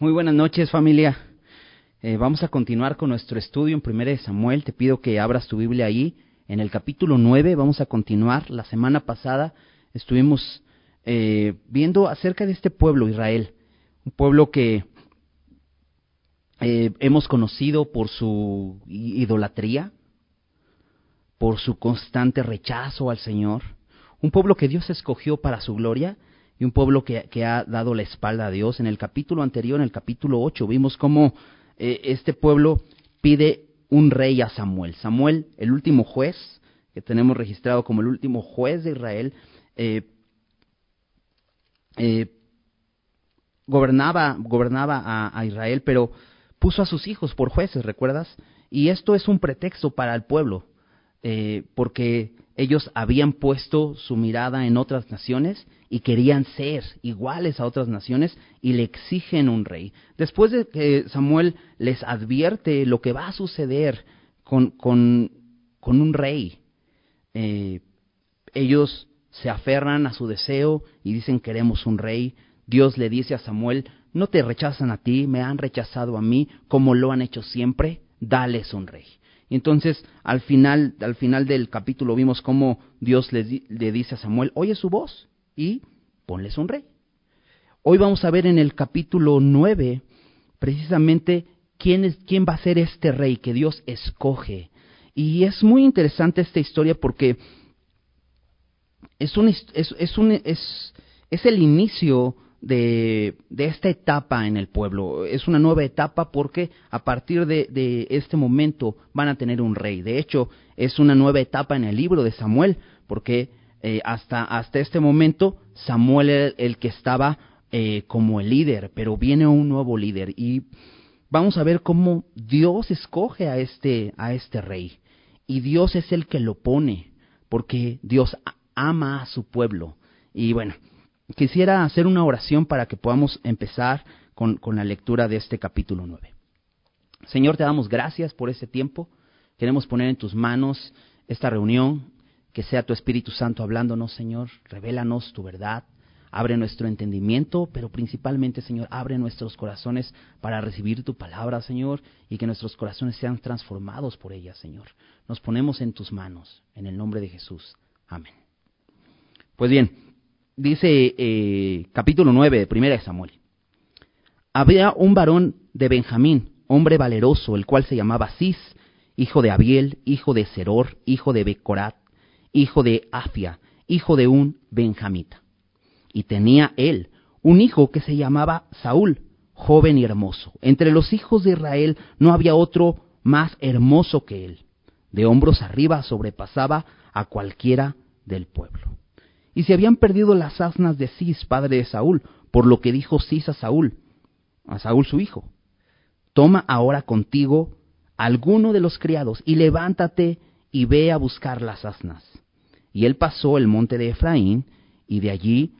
Muy buenas noches familia. Eh, vamos a continuar con nuestro estudio en Primera de Samuel. Te pido que abras tu Biblia ahí. En el capítulo 9 vamos a continuar. La semana pasada estuvimos eh, viendo acerca de este pueblo, Israel. Un pueblo que eh, hemos conocido por su idolatría, por su constante rechazo al Señor. Un pueblo que Dios escogió para su gloria y un pueblo que, ha dado la espalda a Dios. En el capítulo anterior, en el capítulo 8, vimos cómo eh, este pueblo pide un rey a Samuel. Samuel, el último juez, que tenemos registrado como el último juez de Israel, eh, eh, gobernaba, gobernaba a, Israel, pero puso a sus hijos por jueces, ¿recuerdas? Y esto es un pretexto para el pueblo, porque ellos habían puesto su mirada en otras naciones y querían ser iguales a otras naciones y le exigen un rey. Después de que Samuel les advierte lo que va a suceder con, con, con un rey, eh, ellos se aferran a su deseo y dicen queremos un rey. Dios le dice a Samuel, no te rechazan a ti, me han rechazado a mí, como lo han hecho siempre, dales un rey. Y entonces, al final, al final del capítulo vimos cómo Dios le, le, dice a Samuel, oye su voz y ponles un rey. Hoy vamos a ver en el capítulo 9 precisamente quién, es, quién va a ser este rey que Dios escoge. Y es muy interesante esta historia porque es, un, es, es, un, es, es el inicio de, de, esta etapa en el pueblo. Es una nueva etapa porque a partir de, de, este momento van a tener un rey. De hecho, es una nueva etapa en el libro de Samuel porque eh, hasta, hasta este momento Samuel el que estaba eh, como el líder, pero viene un nuevo líder y vamos a ver cómo Dios escoge a este, a este rey. Y Dios es el que lo pone porque Dios ama a su pueblo. Y bueno, quisiera hacer una oración para que podamos empezar con, con, la lectura de este capítulo 9. Señor, te damos gracias por este tiempo. Queremos poner en tus manos esta reunión, que sea tu Espíritu Santo hablándonos, Señor. Revélanos tu verdad. Abre nuestro entendimiento, pero principalmente, Señor, abre nuestros corazones para recibir tu palabra, Señor, y que nuestros corazones sean transformados por ella, Señor. Nos ponemos en tus manos, en el nombre de Jesús. Amén. Pues bien, dice eh, capítulo 9 de Primera de Samuel. Había un varón de Benjamín, hombre valeroso, el cual se llamaba Cis, hijo de Abiel, hijo de Seror, hijo de Becorat, hijo de Afia, hijo de un benjamita. Y tenía él un hijo que se llamaba Saúl, joven y hermoso. Entre los hijos de Israel no había otro más hermoso que él. De hombros arriba sobrepasaba a cualquiera del pueblo. Y se habían perdido las asnas de Cis, padre de Saúl, por lo que dijo Cis a Saúl, a Saúl su hijo, toma ahora contigo alguno de los criados y levántate y ve a buscar las asnas. Y él pasó el monte de Efraín y de allí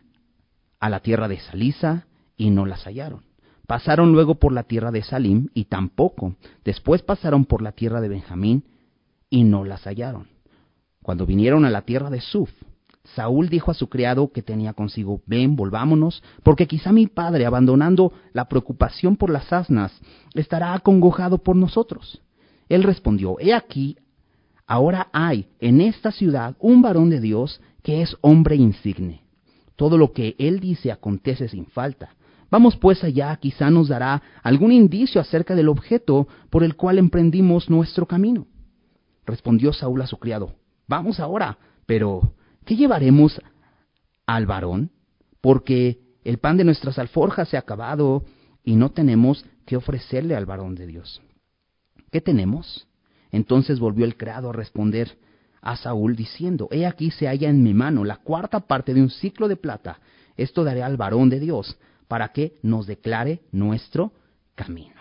a la tierra de Salisa y no las hallaron. Pasaron luego por la tierra de Salim y tampoco. Después pasaron por la tierra de Benjamín y no las hallaron. Cuando vinieron a la tierra de Suf, Saúl dijo a su criado que tenía consigo, ven, volvámonos, porque quizá mi padre, abandonando la preocupación por las asnas, estará acongojado por nosotros. Él respondió, he aquí, ahora hay en esta ciudad un varón de Dios que es hombre insigne. Todo lo que él dice acontece sin falta. Vamos pues allá, quizá nos dará algún indicio acerca del objeto por el cual emprendimos nuestro camino. Respondió Saúl a su criado, vamos ahora, pero ¿qué llevaremos al varón? Porque el pan de nuestras alforjas se ha acabado y no tenemos que ofrecerle al varón de Dios. ¿Qué tenemos? Entonces volvió el criado a responder a Saúl diciendo, He aquí se halla en mi mano la cuarta parte de un ciclo de plata, esto daré al varón de Dios, para que nos declare nuestro camino.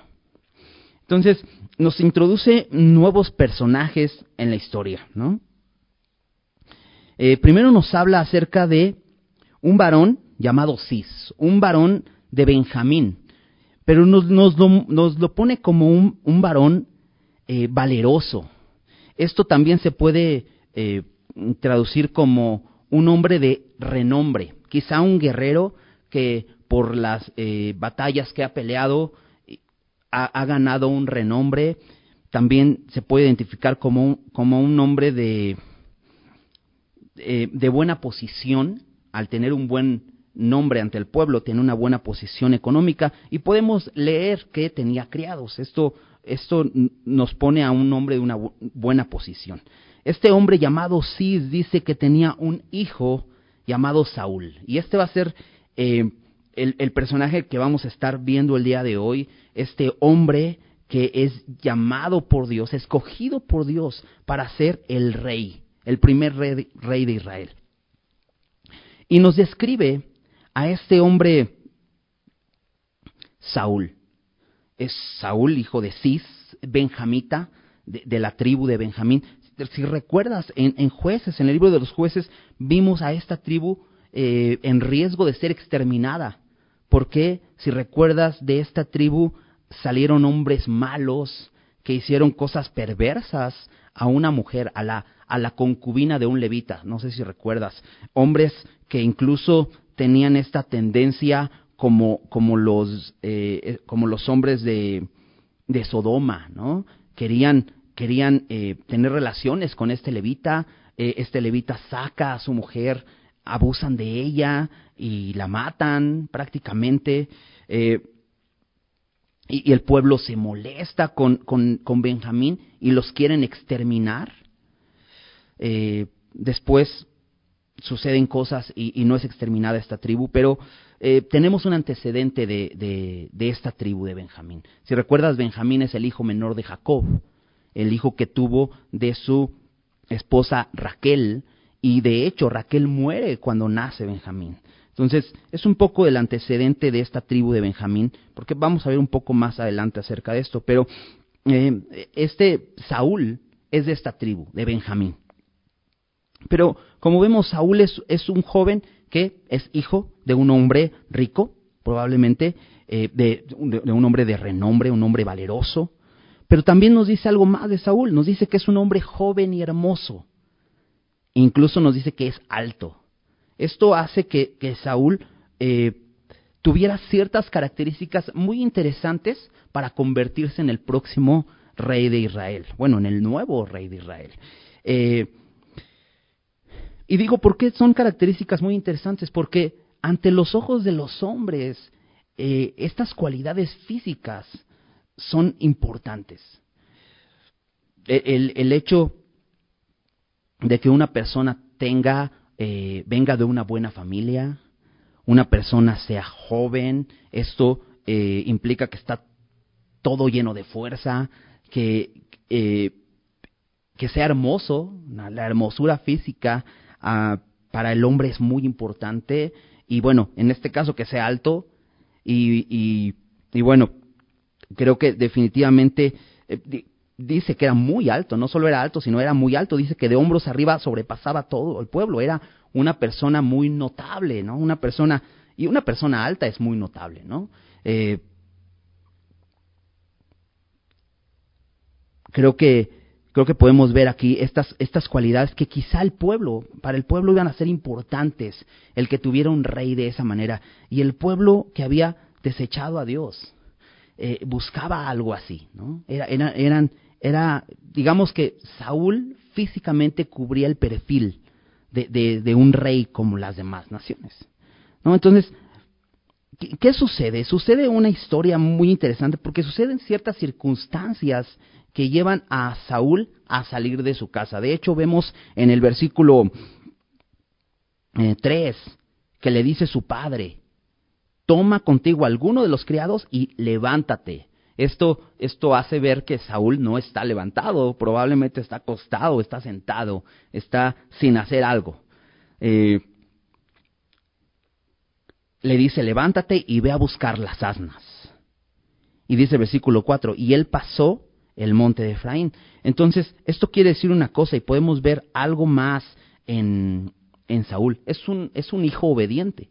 Entonces, nos introduce nuevos personajes en la historia, ¿no? Eh, primero nos habla acerca de un varón llamado Cis, un varón de Benjamín, pero nos, lo, pone como un, un varón eh, valeroso. Esto también se puede eh, traducir como un hombre de renombre, quizá un guerrero que por las eh, batallas que ha peleado, ha, ganado un renombre, también se puede identificar como un, como un hombre de, de buena posición, al tener un buen nombre ante el pueblo, tiene una buena posición económica y podemos leer que tenía criados. Esto, esto nos pone a un hombre de una buena posición. Este hombre llamado Cis dice que tenía un hijo llamado Saúl. Y este va a ser eh, el, personaje que vamos a estar viendo el día de hoy. Este hombre que es llamado por Dios, escogido por Dios para ser el rey, el primer rey, rey de Israel. Y nos describe a este hombre Saúl. Es Saúl, hijo de Cis, benjamita, de, la tribu de Benjamín. Si recuerdas, en, jueces, en el libro de los jueces, vimos a esta tribu eh, en riesgo de ser exterminada. porque Si recuerdas, de esta tribu salieron hombres malos que hicieron cosas perversas a una mujer, a la, a la concubina de un levita. No sé si recuerdas. Hombres que incluso tenían esta tendencia como, como, los, eh, eh, como los hombres de, de Sodoma, ¿no? Querían, querían eh, tener relaciones con este levita, eh, este levita saca a su mujer, abusan de ella y la matan prácticamente. Eh, y, el pueblo se molesta con, con, con Benjamín y los quieren exterminar. después suceden cosas y, no es exterminada esta tribu, pero eh, tenemos un antecedente de, de, esta tribu de Benjamín. Si recuerdas, Benjamín es el hijo menor de Jacob, el hijo que tuvo de su esposa Raquel, y de hecho Raquel muere cuando nace Benjamín. Entonces, es un poco el antecedente de esta tribu de Benjamín, porque vamos a ver un poco más adelante acerca de esto, pero eh, este Saúl es de esta tribu, de Benjamín. Pero como vemos, Saúl es, un joven que es hijo de un hombre rico, probablemente eh, de, un hombre de renombre, un hombre valeroso. Pero también nos dice algo más de Saúl, nos dice que es un hombre joven y hermoso. Incluso nos dice que es alto. Esto hace que, que Saúl eh, tuviera ciertas características muy interesantes para convertirse en el próximo rey de Israel. Bueno, en el nuevo rey de Israel. Eh, y digo, ¿por qué son características muy interesantes? Porque ante los ojos de los hombres, eh, estas cualidades físicas son importantes. E, el, el, hecho de que una persona tenga, eh, venga de una buena familia, una persona sea joven, esto eh, implica que está todo lleno de fuerza, que, que sea hermoso, la hermosura física para el hombre es muy importante y bueno, en este caso que sea alto y, y, bueno, creo que definitivamente eh, dice que era muy alto, no solo era alto, sino era muy alto, dice que de hombros arriba sobrepasaba todo el pueblo, era una persona muy notable, ¿no? Una persona, y una persona alta es muy notable, ¿no? Eh, creo que creo que podemos ver aquí estas, estas cualidades que quizá el pueblo, para el pueblo iban a ser importantes, el que tuviera un rey de esa manera, y el pueblo que había desechado a Dios, eh, buscaba algo así, ¿no? Era, eran, era, digamos que Saúl físicamente cubría el perfil de, de, un rey como las demás naciones, ¿no? Entonces, ¿qué, ¿qué sucede? Sucede una historia muy interesante porque suceden ciertas circunstancias que llevan a Saúl a salir de su casa. De hecho, vemos en el versículo 3 eh, que le dice su padre, toma contigo alguno de los criados y levántate. Esto, esto hace ver que Saúl no está levantado, probablemente está acostado, está sentado, está sin hacer algo. Eh, le dice, levántate y ve a buscar las asnas. Y dice versículo 4, y él pasó el monte de Efraín. Entonces, esto quiere decir una cosa y podemos ver algo más en, en Saúl. Es un, es un hijo obediente.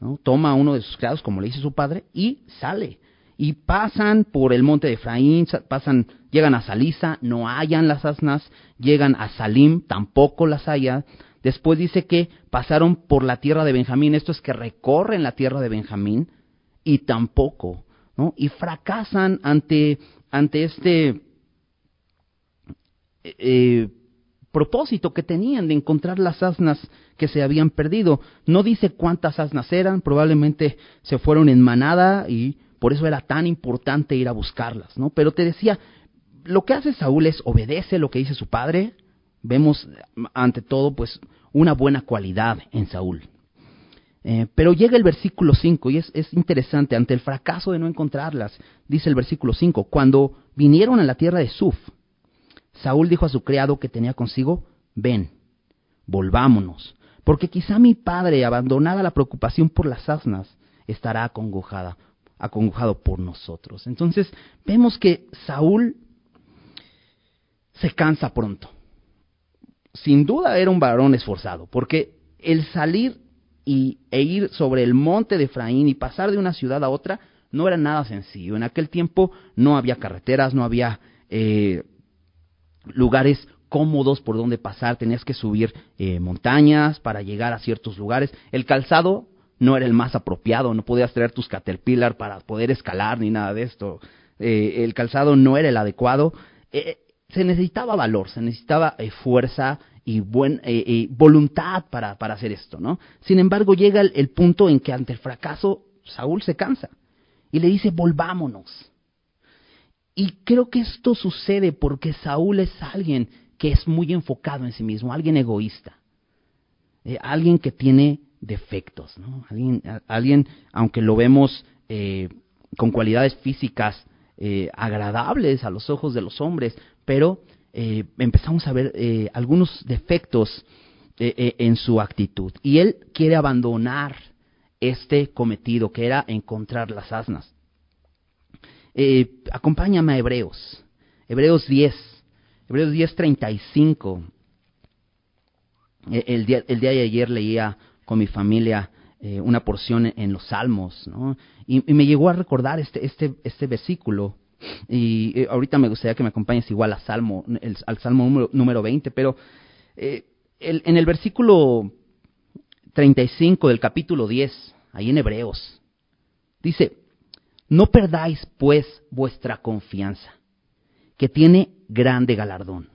¿no? Toma a uno de sus criados, como le dice su padre, y sale. Y pasan por el monte de Efraín, pasan, llegan a Salisa, no hallan las asnas, llegan a Salim, tampoco las hallan, Después dice que pasaron por la tierra de Benjamín, esto es que recorren la tierra de Benjamín y tampoco, ¿no? Y fracasan ante, ante este eh, propósito que tenían de encontrar las asnas que se habían perdido. No dice cuántas asnas eran, probablemente se fueron en manada y por eso era tan importante ir a buscarlas, ¿no? Pero te decía, lo que hace Saúl es obedece lo que dice su padre. Vemos ante todo, pues, una buena cualidad en Saúl. Eh, pero llega el versículo 5 y es, es, interesante, ante el fracaso de no encontrarlas, dice el versículo 5, cuando vinieron a la tierra de Suf, Saúl dijo a su criado que tenía consigo, ven, volvámonos, porque quizá mi padre, abandonada la preocupación por las asnas, estará acongojada, acongojado por nosotros. Entonces vemos que Saúl se cansa pronto. Sin duda era un varón esforzado, porque el salir y, e ir sobre el monte de Efraín y pasar de una ciudad a otra no era nada sencillo. En aquel tiempo no había carreteras, no había eh, lugares cómodos por donde pasar, tenías que subir eh, montañas para llegar a ciertos lugares. El calzado no era el más apropiado, no podías traer tus caterpillar para poder escalar ni nada de esto. Eh, el calzado no era el adecuado. Eh, se necesitaba valor, se necesitaba fuerza y buen, voluntad para, para, hacer esto, ¿no? Sin embargo, llega el punto en que ante el fracaso Saúl se cansa y le dice, volvámonos. Y creo que esto sucede porque Saúl es alguien que es muy enfocado en sí mismo, alguien egoísta, eh, alguien que tiene defectos, alguien, aunque lo vemos eh, con cualidades físicas eh, agradables a los ojos de los hombres, pero empezamos a ver algunos defectos en su actitud. Y él quiere abandonar este cometido, que era encontrar las asnas. Eh, acompáñame a Hebreos, Hebreos 10, Hebreos 10, 35. El día, el día de ayer leía con mi familia eh, una porción en los Salmos, ¿no? Y, me llegó a recordar este, este, este versículo. Y eh, ahorita me gustaría que me acompañes igual al Salmo, al Salmo número, número 20, pero eh, el, en el versículo 35 del capítulo 10, ahí en Hebreos, dice, no perdáis, pues, vuestra confianza, que tiene grande galardón,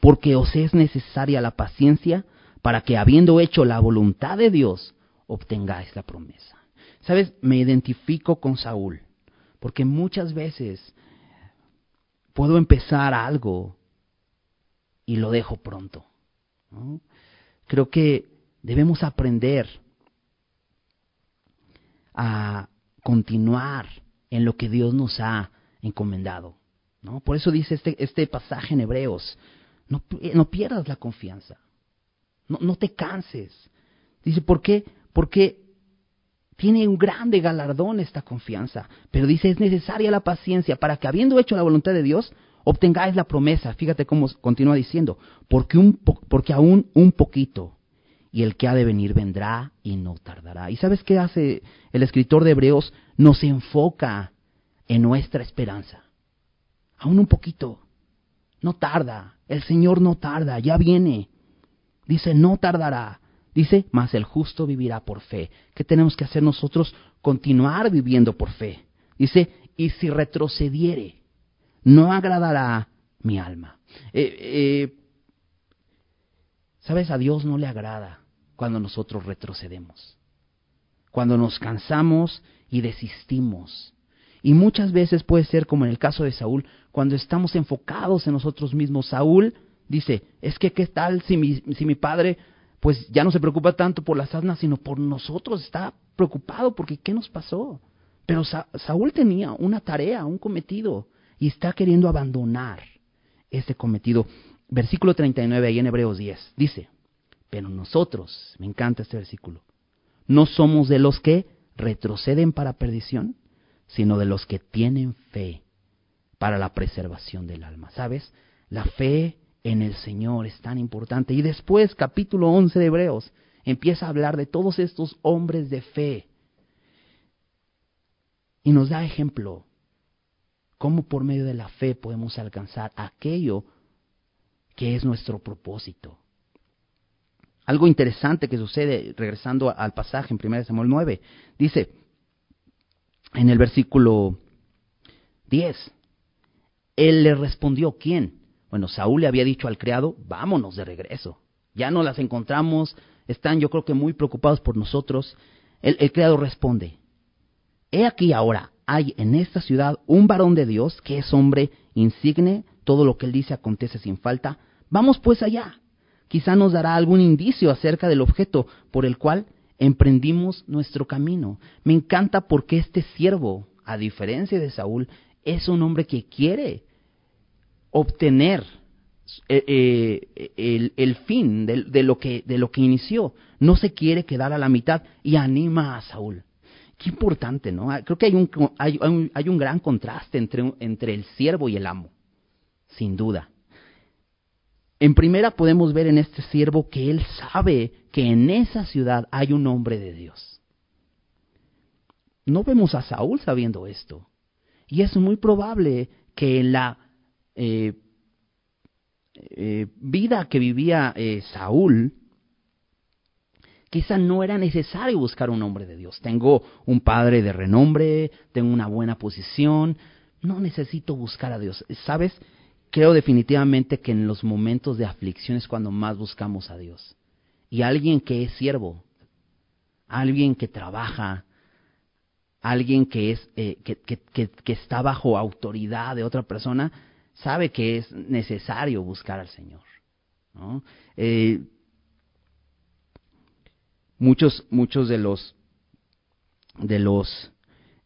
porque os es necesaria la paciencia para que, habiendo hecho la voluntad de Dios, obtengáis la promesa. Sabes, me identifico con Saúl, porque muchas veces puedo empezar algo y lo dejo pronto. Creo que debemos aprender a continuar en lo que Dios nos ha encomendado. ¿no? Por eso dice este, este pasaje en Hebreos, no, no pierdas la confianza, no, no, te canses. Dice, ¿por qué? Porque tiene un grande galardón esta confianza, pero dice, es necesaria la paciencia para que habiendo hecho la voluntad de Dios, obtengáis la promesa. Fíjate cómo continúa diciendo, porque, porque aún un poquito, y el que ha de venir vendrá y no tardará. ¿Y sabes qué hace el escritor de Hebreos? Nos enfoca en nuestra esperanza. Aún un poquito. No tarda. El Señor no tarda. Ya viene. Dice, no tardará. Dice, mas el justo vivirá por fe. ¿Qué tenemos que hacer nosotros? Continuar viviendo por fe. Dice, y si retrocediere, no agradará mi alma. Eh, eh, ¿Sabes? A Dios no le agrada cuando nosotros retrocedemos, cuando nos cansamos y desistimos. Y muchas veces puede ser como en el caso de Saúl, cuando estamos enfocados en nosotros mismos. Saúl dice, es que qué tal si mi, si mi padre pues ya no se preocupa tanto por las asnas, sino por nosotros, está preocupado porque ¿qué nos pasó? Pero Saúl tenía una tarea, un cometido, y está queriendo abandonar ese cometido. Versículo 39 ahí en Hebreos 10 dice, pero nosotros, me encanta este versículo, no somos de los que retroceden para perdición, sino de los que tienen fe para la preservación del alma. ¿Sabes? La fe en el Señor es tan importante. Y después, capítulo 11 de Hebreos, empieza a hablar de todos estos hombres de fe. Y nos da ejemplo cómo por medio de la fe podemos alcanzar aquello que es nuestro propósito. algo interesante que sucede regresando al pasaje en 1 Samuel 9. Dice en el versículo 10, él le respondió, ¿quién? Bueno, Saúl le había dicho al criado, vámonos de regreso. Ya no las encontramos, están yo creo que muy preocupados por nosotros. El, criado responde, he aquí ahora, hay en esta ciudad un varón de Dios que es hombre insigne, todo lo que él dice acontece sin falta. Vamos pues allá. Quizá nos dará algún indicio acerca del objeto por el cual emprendimos nuestro camino. Me encanta porque este siervo, a diferencia de Saúl, es un hombre que quiere obtener eh, eh, el, fin de, lo que, de lo que inició. No se quiere quedar a la mitad y anima a Saúl. Qué importante, ¿no? Ah, creo que hay un, hay, hay un gran contraste entre, entre el siervo y el amo, sin duda. En primera podemos ver en este siervo que él sabe que en esa ciudad hay un hombre de Dios. No vemos a Saúl sabiendo esto. Y es muy probable que en la eh, eh, vida que vivía eh, Saúl, quizá no era necesario buscar un hombre de Dios. Tengo un padre de renombre, tengo una buena posición, no necesito buscar a Dios. ¿Sabes? Creo definitivamente que en los momentos de aflicción es cuando más buscamos a Dios. Y alguien que es siervo, alguien que trabaja, alguien que, es, eh, que, que, está bajo autoridad de otra persona, sabe que es necesario buscar al Señor. Eh, muchos, muchos de los de los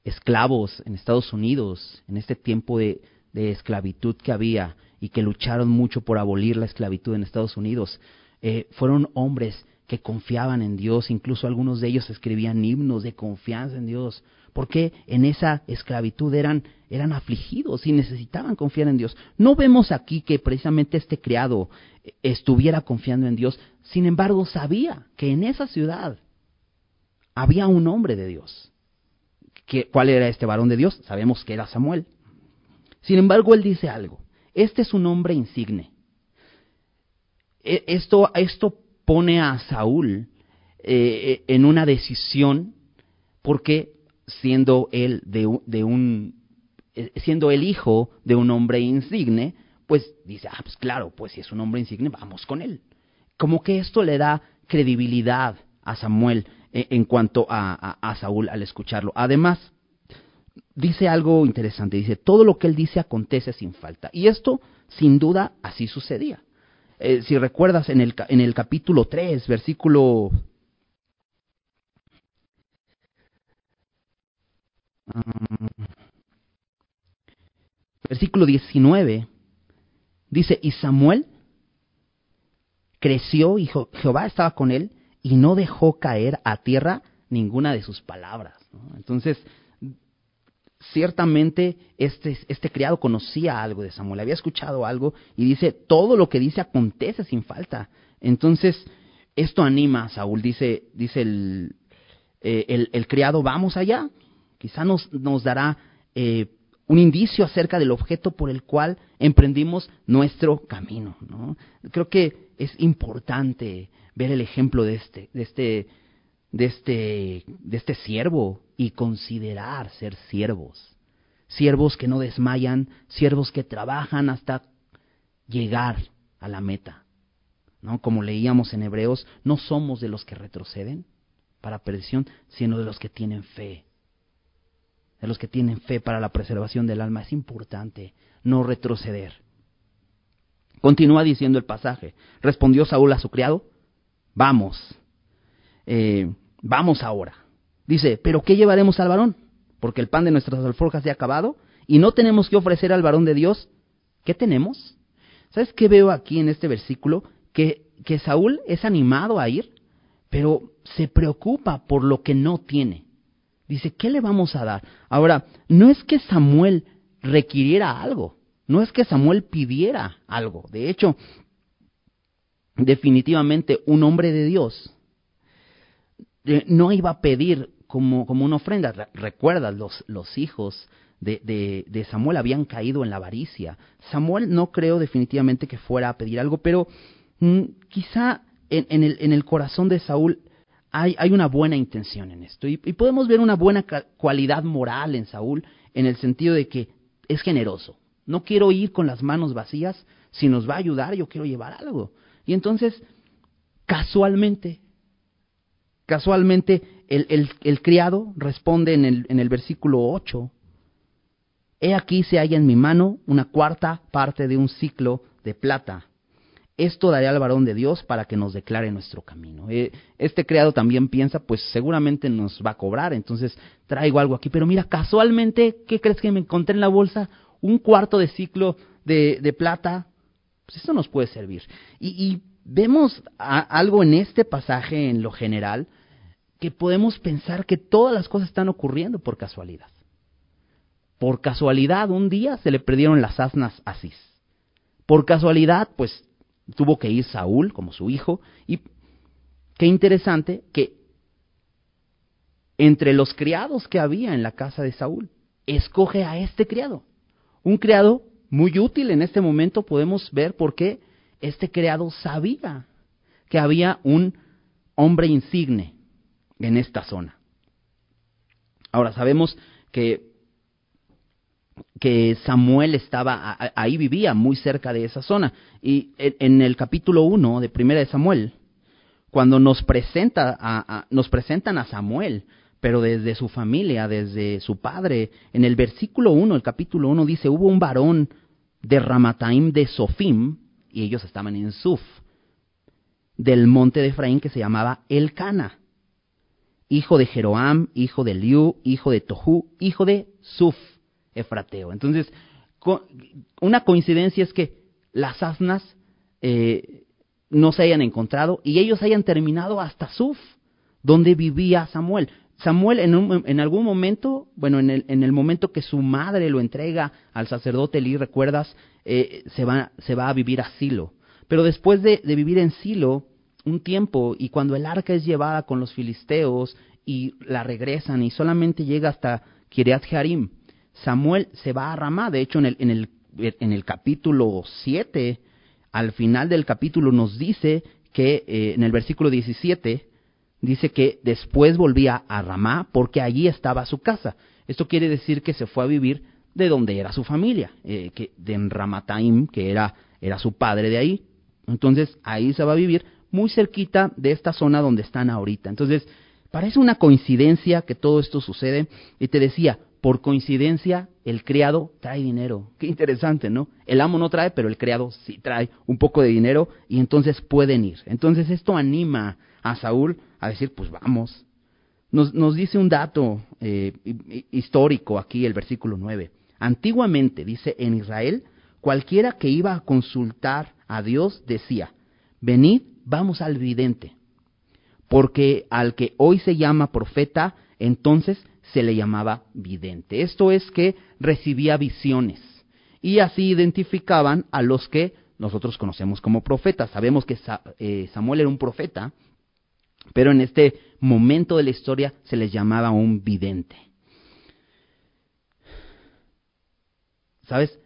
esclavos en Estados Unidos en este tiempo de, de esclavitud que había y que lucharon mucho por abolir la esclavitud en Estados Unidos, eh, fueron hombres que confiaban en Dios, incluso algunos de ellos escribían himnos de confianza en Dios, porque en esa esclavitud eran, eran afligidos y necesitaban confiar en Dios. No vemos aquí que precisamente este criado estuviera confiando en Dios, sin embargo sabía que en esa ciudad había un hombre de Dios. ¿Cuál era este varón de Dios? Sabemos que era Samuel. Sin embargo, él dice algo. Este es un hombre insigne. E, esto, esto pone a Saúl eh, en una decisión porque siendo él de, de un eh, siendo el hijo de un hombre insigne, pues dice, ah, pues claro, pues si es un hombre insigne, vamos con él. Como que esto le da credibilidad a Samuel eh, en cuanto a, Saúl al escucharlo. Además, dice algo interesante, dice, todo lo que él dice acontece sin falta. Y esto, sin duda, así sucedía. Eh, si recuerdas en el, en el capítulo 3, versículo... versículo 19, dice, y Samuel creció y Jehová estaba con él y no dejó caer a tierra ninguna de sus palabras. Entonces, ciertamente este, este criado conocía algo de Samuel, había escuchado algo y dice, todo lo que dice acontece sin falta. Entonces, esto anima a Saúl, dice, dice el, eh, el, criado, vamos allá, quizá nos, nos dará eh, un indicio acerca del objeto por el cual emprendimos nuestro camino. ¿no? Creo que es importante ver el ejemplo de este, de este de este, de este siervo y considerar ser siervos. Siervos que no desmayan, siervos que trabajan hasta llegar a la meta. ¿No? Como leíamos en Hebreos, no somos de los que retroceden para perdición, sino de los que tienen fe. De los que tienen fe para la preservación del alma. Es importante no retroceder. Continúa diciendo el pasaje. Respondió Saúl a su criado, vamos, eh, vamos ahora. Dice, pero ¿qué llevaremos al varón? Porque el pan de nuestras alforjas se ha acabado y no tenemos que ofrecer al varón de Dios. ¿Qué tenemos? ¿Sabes qué veo aquí en este versículo? Que, que Saúl es animado a ir, pero se preocupa por lo que no tiene. Dice, ¿qué le vamos a dar? Ahora, no es que Samuel requiriera algo, no es que Samuel pidiera algo. De hecho, definitivamente un hombre de Dios no iba a pedir como, como una ofrenda. Recuerda, los, los hijos de, de, Samuel habían caído en la avaricia. Samuel no creo definitivamente que fuera a pedir algo, pero mm, quizá en, el, en el corazón de Saúl hay, hay, una buena intención en esto. Y, y podemos ver una buena cualidad moral en Saúl en el sentido de que es generoso. No quiero ir con las manos vacías. Si nos va a ayudar, yo quiero llevar algo. Y entonces, casualmente, casualmente, el, el, criado responde en el, en el versículo 8, He aquí se halla en mi mano una cuarta parte de un ciclo de plata. Esto daré al varón de Dios para que nos declare nuestro camino. Eh, este criado también piensa, pues seguramente nos va a cobrar, entonces traigo algo aquí. Pero mira, casualmente, ¿qué crees que me encontré en la bolsa? Un cuarto de ciclo de, de plata. Pues esto nos puede servir. Y, y vemos algo en este pasaje, en lo general, que podemos pensar que todas las cosas están ocurriendo por casualidad. Por casualidad, un día se le perdieron las asnas a Cis. Por casualidad, pues tuvo que ir Saúl como su hijo. Y qué interesante que entre los criados que había en la casa de Saúl, escoge a este criado. Un criado muy útil en este momento, podemos ver por qué este criado sabía que había un hombre insigne en esta zona. Ahora sabemos que que Samuel estaba ahí vivía muy cerca de esa zona y en, el capítulo 1 de Primera de Samuel cuando nos presenta a, nos presentan a Samuel pero desde su familia, desde su padre, en el versículo 1, el capítulo 1 dice, hubo un varón de Ramataim de Sofim, y ellos estaban en Suf, del monte de Efraín que se llamaba Elcana, hijo de Jeroam, hijo de Liu, hijo de Tohu, hijo de Suf efrateo. Entonces, una coincidencia es que las asnas eh, no se hayan encontrado y ellos hayan terminado hasta Suf, donde vivía Samuel. Samuel en, en algún momento, bueno, en el, en el, momento que su madre lo entrega al sacerdote Eli, recuerdas, eh, se, va, se va a vivir a Silo. Pero después de, de, vivir en Silo un tiempo y cuando el arca es llevada con los filisteos y la regresan y solamente llega hasta Kiriat Jearim, Samuel se va a Ramá. De hecho, en el, en el, capítulo 7, al final del capítulo nos dice que, eh, en el versículo 17, dice que después volvía a Ramá porque allí estaba su casa. Esto quiere decir que se fue a vivir de donde era su familia, eh, que, de Ramataim, que era, era su padre de ahí. Entonces ahí se va a vivir muy cerquita de esta zona donde están ahorita. Entonces, parece una coincidencia que todo esto sucede. Y te decía, por coincidencia, el criado trae dinero. Qué interesante, ¿no? El amo no trae, pero el criado sí trae un poco de dinero y entonces pueden ir. Entonces esto anima a Saúl a decir, pues vamos. Nos, nos dice un dato eh, histórico aquí, el versículo 9. Antiguamente, dice, en Israel, cualquiera que iba a consultar a Dios decía, venid, vamos al vidente, porque al que hoy se llama profeta, entonces se le llamaba vidente. Esto es que recibía visiones y así identificaban a los que nosotros conocemos como profetas. Sabemos que eh, Samuel era un profeta, pero en este momento de la historia se les llamaba un vidente. ¿Sabes?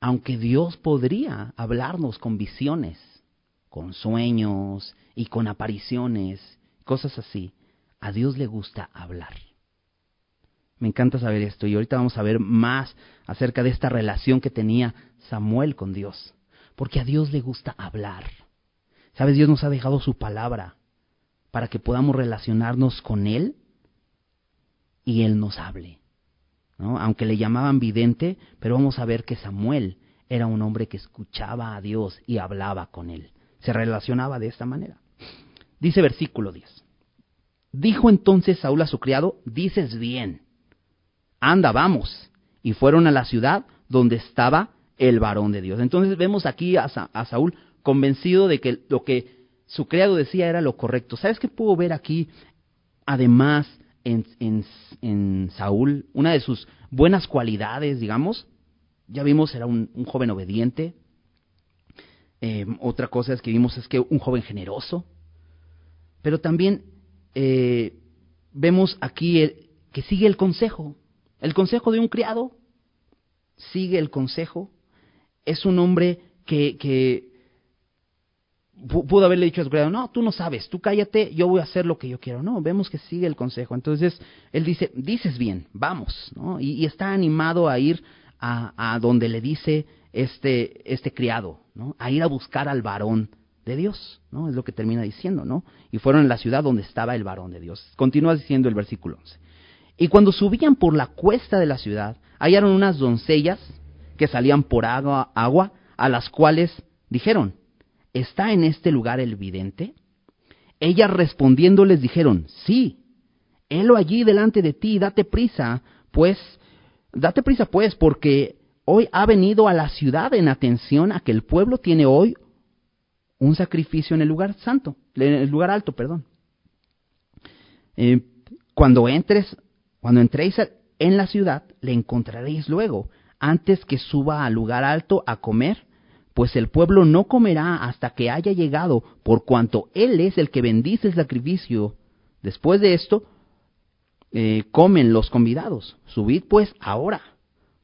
Aunque Dios podría hablarnos con visiones, con sueños y con apariciones, cosas así, a Dios le gusta hablar. Me encanta saber esto y ahorita vamos a ver más acerca de esta relación que tenía Samuel con Dios, porque a Dios le gusta hablar. Sabes, Dios nos ha dejado su palabra para que podamos relacionarnos con Él y Él nos hable. ¿no? Aunque le llamaban vidente, pero vamos a ver que Samuel era un hombre que escuchaba a Dios y hablaba con Él. Se relacionaba de esta manera. Dice versículo 10. Dijo entonces Saúl a su criado, dices bien anda, vamos. Y fueron a la ciudad donde estaba el varón de Dios. Entonces vemos aquí a, Saúl convencido de que lo que su criado decía era lo correcto. ¿Sabes qué puedo ver aquí? Además, en, Saúl, una de sus buenas cualidades, digamos, ya vimos, era un, joven obediente. Eh, otra cosa que vimos es que un joven generoso. Pero también eh, vemos aquí que sigue el consejo. El consejo de un criado sigue el consejo. Es un hombre que, pudo haberle dicho a su criado, no, tú no sabes, tú cállate, yo voy a hacer lo que yo quiero. No, vemos que sigue el consejo. Entonces, él dice, dices bien, vamos, ¿no? Y, está animado a ir a, a, donde le dice este, este criado, ¿no? A ir a buscar al varón de Dios, ¿no? Es lo que termina diciendo, ¿no? Y fueron en la ciudad donde estaba el varón de Dios. Continúa diciendo el versículo 11. Y cuando subían por la cuesta de la ciudad, hallaron unas doncellas que salían por agua, agua a las cuales dijeron, ¿está en este lugar el vidente? Ellas respondiendo les dijeron, sí, helo allí delante de ti, date prisa, pues, date prisa pues, porque hoy ha venido a la ciudad en atención a que el pueblo tiene hoy un sacrificio en el lugar santo, en el lugar alto, perdón. Eh, cuando entres, cuando entréis en la ciudad, le encontraréis luego, antes que suba al lugar alto a comer, pues el pueblo no comerá hasta que haya llegado, por cuanto Él es el que bendice el sacrificio. Después de esto, eh, comen los convidados. Subid pues ahora,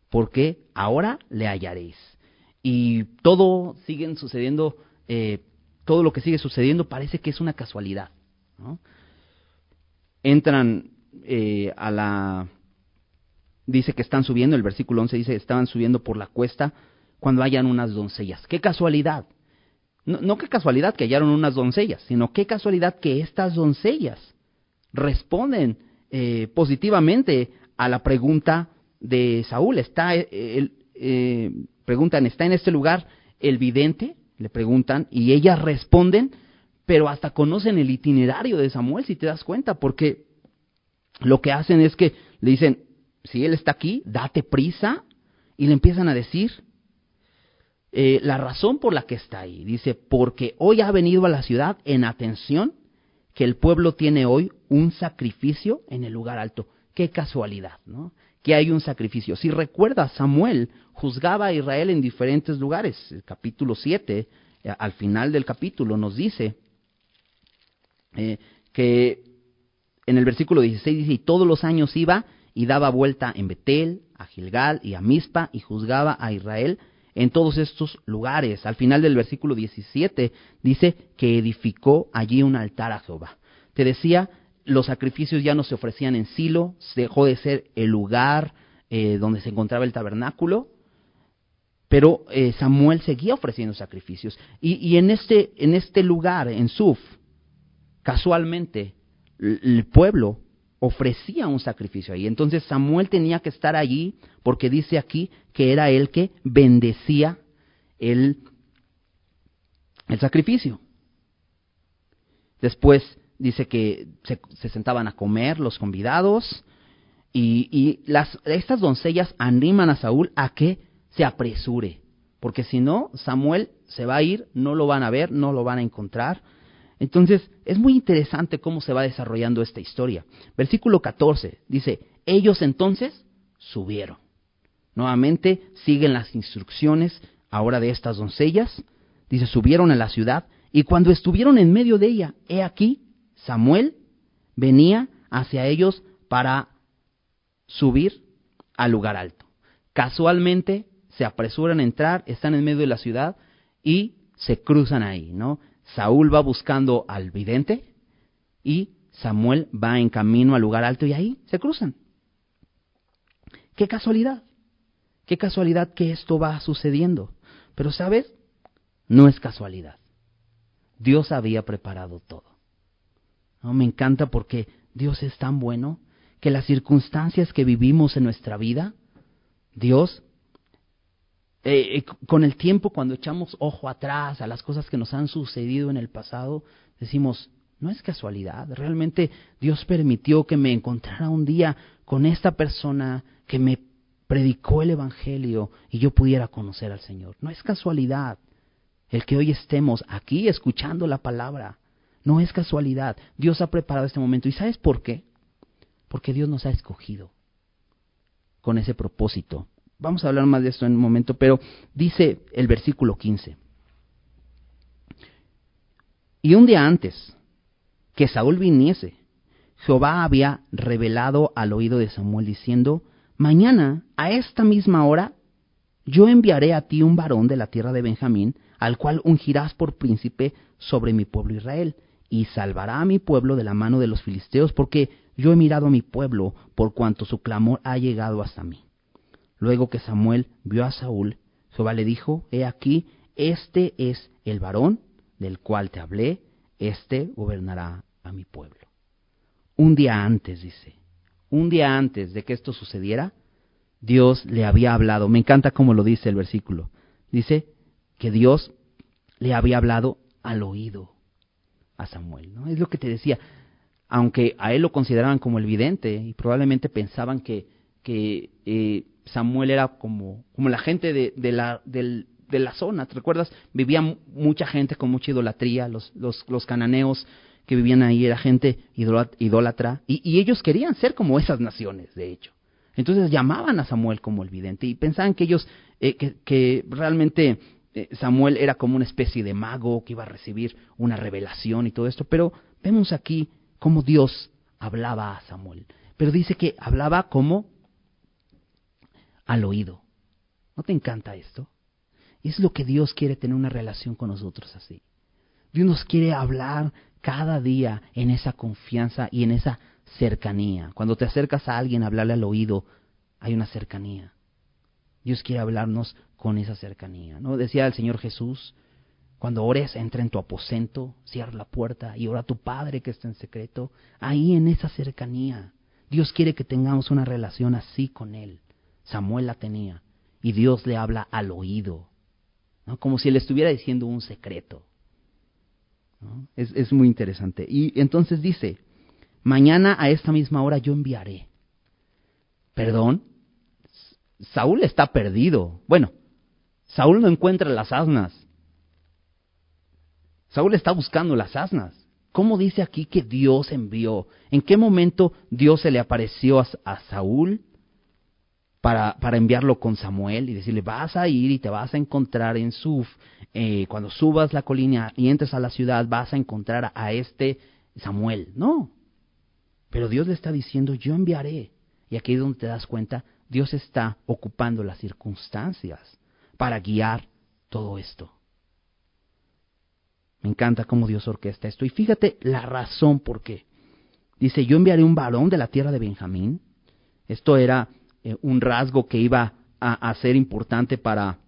porque ahora le hallaréis. Y todo sigue sucediendo, eh, todo lo que sigue sucediendo parece que es una casualidad. Entran eh, a la... Dice que están subiendo, el versículo 11 dice, estaban subiendo por la cuesta cuando hayan unas doncellas. Qué casualidad. No, qué casualidad que hallaron unas doncellas, sino qué casualidad que estas doncellas responden eh, positivamente a la pregunta de Saúl. Está, eh, eh, preguntan, ¿está en este lugar el vidente? Le preguntan, y ellas responden, pero hasta conocen el itinerario de Samuel, si te das cuenta, porque lo que hacen es que le dicen, si él está aquí, date prisa, y le empiezan a decir eh, la razón por la que está ahí. Dice, porque hoy ha venido a la ciudad en atención que el pueblo tiene hoy un sacrificio en el lugar alto. Qué casualidad, ¿no? Que hay un sacrificio. Si recuerdas, Samuel juzgaba a Israel en diferentes lugares. El capítulo 7, eh, al final del capítulo, nos dice eh, que en el versículo 16 dice, y todos los años iba y daba vuelta en Betel, a Gilgal y a Mizpa y juzgaba a Israel en todos estos lugares. Al final del versículo 17 dice que edificó allí un altar a Jehová. Te decía, los sacrificios ya no se ofrecían en Silo, dejó de ser el lugar eh, donde se encontraba el tabernáculo, pero eh, Samuel seguía ofreciendo sacrificios. Y, en, este, en este lugar, en Suf, casualmente, el pueblo ofrecía un sacrificio ahí. Entonces Samuel tenía que estar allí porque dice aquí que era él que bendecía el, el sacrificio. Después dice que se, sentaban a comer los convidados y, las, estas doncellas animan a Saúl a que se apresure, porque si no, Samuel se va a ir, no lo van a ver, no lo van a encontrar, entonces, es muy interesante cómo se va desarrollando esta historia. Versículo 14 dice, ellos entonces subieron. Nuevamente siguen las instrucciones ahora de estas doncellas. Dice, subieron a la ciudad y cuando estuvieron en medio de ella, he aquí, Samuel venía hacia ellos para subir al lugar alto. Casualmente se apresuran a entrar, están en medio de la ciudad y se cruzan ahí, ¿no? Saúl va buscando al vidente y Samuel va en camino al lugar alto y ahí se cruzan. Qué casualidad, qué casualidad que esto va sucediendo. Pero sabes, no es casualidad. Dios había preparado todo. ¿No? Me encanta porque Dios es tan bueno que las circunstancias que vivimos en nuestra vida, Dios eh, eh, con el tiempo, cuando echamos ojo atrás a las cosas que nos han sucedido en el pasado, decimos, no es casualidad, realmente Dios permitió que me encontrara un día con esta persona que me predicó el Evangelio y yo pudiera conocer al Señor. No es casualidad el que hoy estemos aquí escuchando la palabra. No es casualidad. Dios ha preparado este momento. ¿Y sabes por qué? Porque Dios nos ha escogido con ese propósito Vamos a hablar más de esto en un momento, pero dice el versículo 15. Y un día antes que Saúl viniese, Jehová había revelado al oído de Samuel diciendo, mañana a esta misma hora yo enviaré a ti un varón de la tierra de Benjamín, al cual ungirás por príncipe sobre mi pueblo Israel, y salvará a mi pueblo de la mano de los filisteos, porque yo he mirado a mi pueblo, por cuanto su clamor ha llegado hasta mí. Luego que Samuel vio a Saúl, Jehová le dijo, He aquí, este es el varón del cual te hablé, este gobernará a mi pueblo. Un día antes, dice, un día antes de que esto sucediera, Dios le había hablado. Me encanta cómo lo dice el versículo. Dice que Dios le había hablado al oído a Samuel. ¿no? Es lo que te decía. Aunque a él lo consideraban como el vidente y probablemente pensaban que, que eh, Samuel era como, como la gente de, de la, de la zona. ¿Te recuerdas? Vivía mucha gente con mucha idolatría. Los, los, los cananeos que vivían ahí era gente idólatra. Y, y ellos querían ser como esas naciones, de hecho. Entonces llamaban a Samuel como el vidente y pensaban que ellos, eh, que, realmente eh, Samuel era como una especie de mago que iba a recibir una revelación y todo esto, pero vemos aquí cómo Dios hablaba a Samuel. Pero dice que hablaba como al oído. ¿No te encanta esto? Es lo que Dios quiere tener una relación con nosotros así. Dios nos quiere hablar cada día en esa confianza y en esa cercanía. Cuando te acercas a alguien a hablarle al oído, hay una cercanía. Dios quiere hablarnos con esa cercanía. ¿no? Decía el Señor Jesús, cuando ores, entra en tu aposento, cierra la puerta y ora a tu Padre que está en secreto. Ahí en esa cercanía. Dios quiere que tengamos una relación así con Él. Samuel la tenía. Y Dios le habla al oído. ¿no? Como si le estuviera diciendo un secreto. Es, es muy interesante. Y entonces dice, mañana a esta misma hora yo enviaré. Perdón, Saúl está perdido. Bueno, Saúl no encuentra las asnas. Saúl está buscando las asnas. ¿Cómo dice aquí que Dios envió? ¿En qué momento Dios se le apareció a, Saúl para, para, enviarlo con Samuel y decirle, vas a ir y te vas a encontrar en Suf, eh, cuando subas la colina y entres a la ciudad, vas a encontrar a este Samuel? No, pero Dios le está diciendo, yo enviaré. Y aquí es donde te das cuenta, Dios está ocupando las circunstancias para guiar todo esto. Me encanta cómo Dios orquesta esto. Y fíjate la razón por qué. Dice, yo enviaré un varón de la tierra de Benjamín. Esto era eh, un rasgo que iba a, ser importante para,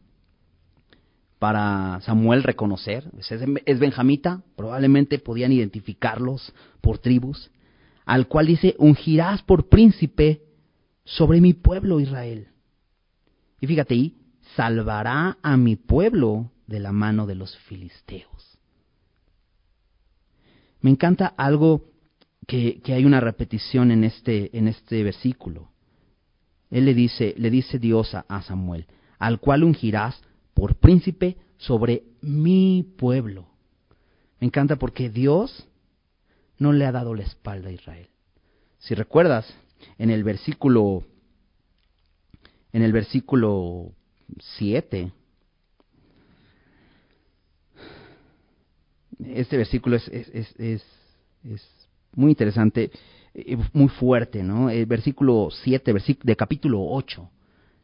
para Samuel reconocer. Es, es benjamita, probablemente podían identificarlos por tribus al cual dice, ungirás por príncipe sobre mi pueblo Israel. Y fíjate ahí, salvará a mi pueblo de la mano de los filisteos. Me encanta algo que, hay una repetición en este, en este versículo. Él le dice, le dice Dios a Samuel, al cual ungirás por príncipe sobre mi pueblo. Me encanta porque Dios no le ha dado la espalda a Israel. Si recuerdas, en el versículo en el versículo 7 este versículo es, es, es, es, muy interesante, eh, muy fuerte, ¿no? El versículo 7 de capítulo 8,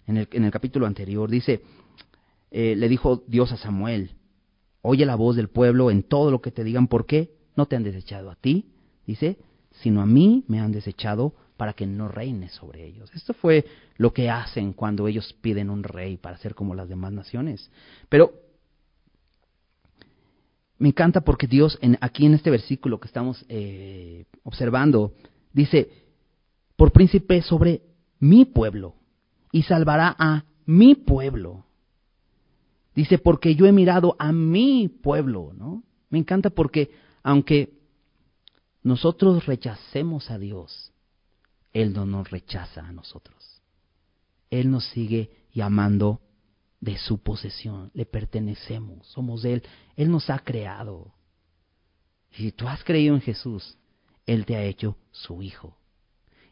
en el, en el capítulo anterior, dice, eh, le dijo Dios a Samuel, oye la voz del pueblo en todo lo que te digan, ¿por qué? no te han desechado a ti, dice, sino a mí me han desechado para que no reine sobre ellos. Esto fue lo que hacen cuando ellos piden un rey para ser como las demás naciones. Pero me encanta porque Dios, aquí en este versículo que estamos eh, observando, dice, por príncipe sobre mi pueblo, y salvará a mi pueblo. Dice, porque yo he mirado a mi pueblo, ¿no? Me encanta porque aunque nosotros rechacemos a Dios, Él no nos rechaza a nosotros. Él nos sigue llamando de su posesión, le pertenecemos, somos de Él, Él nos ha creado. Y si tú has creído en Jesús, Él te ha hecho su Hijo.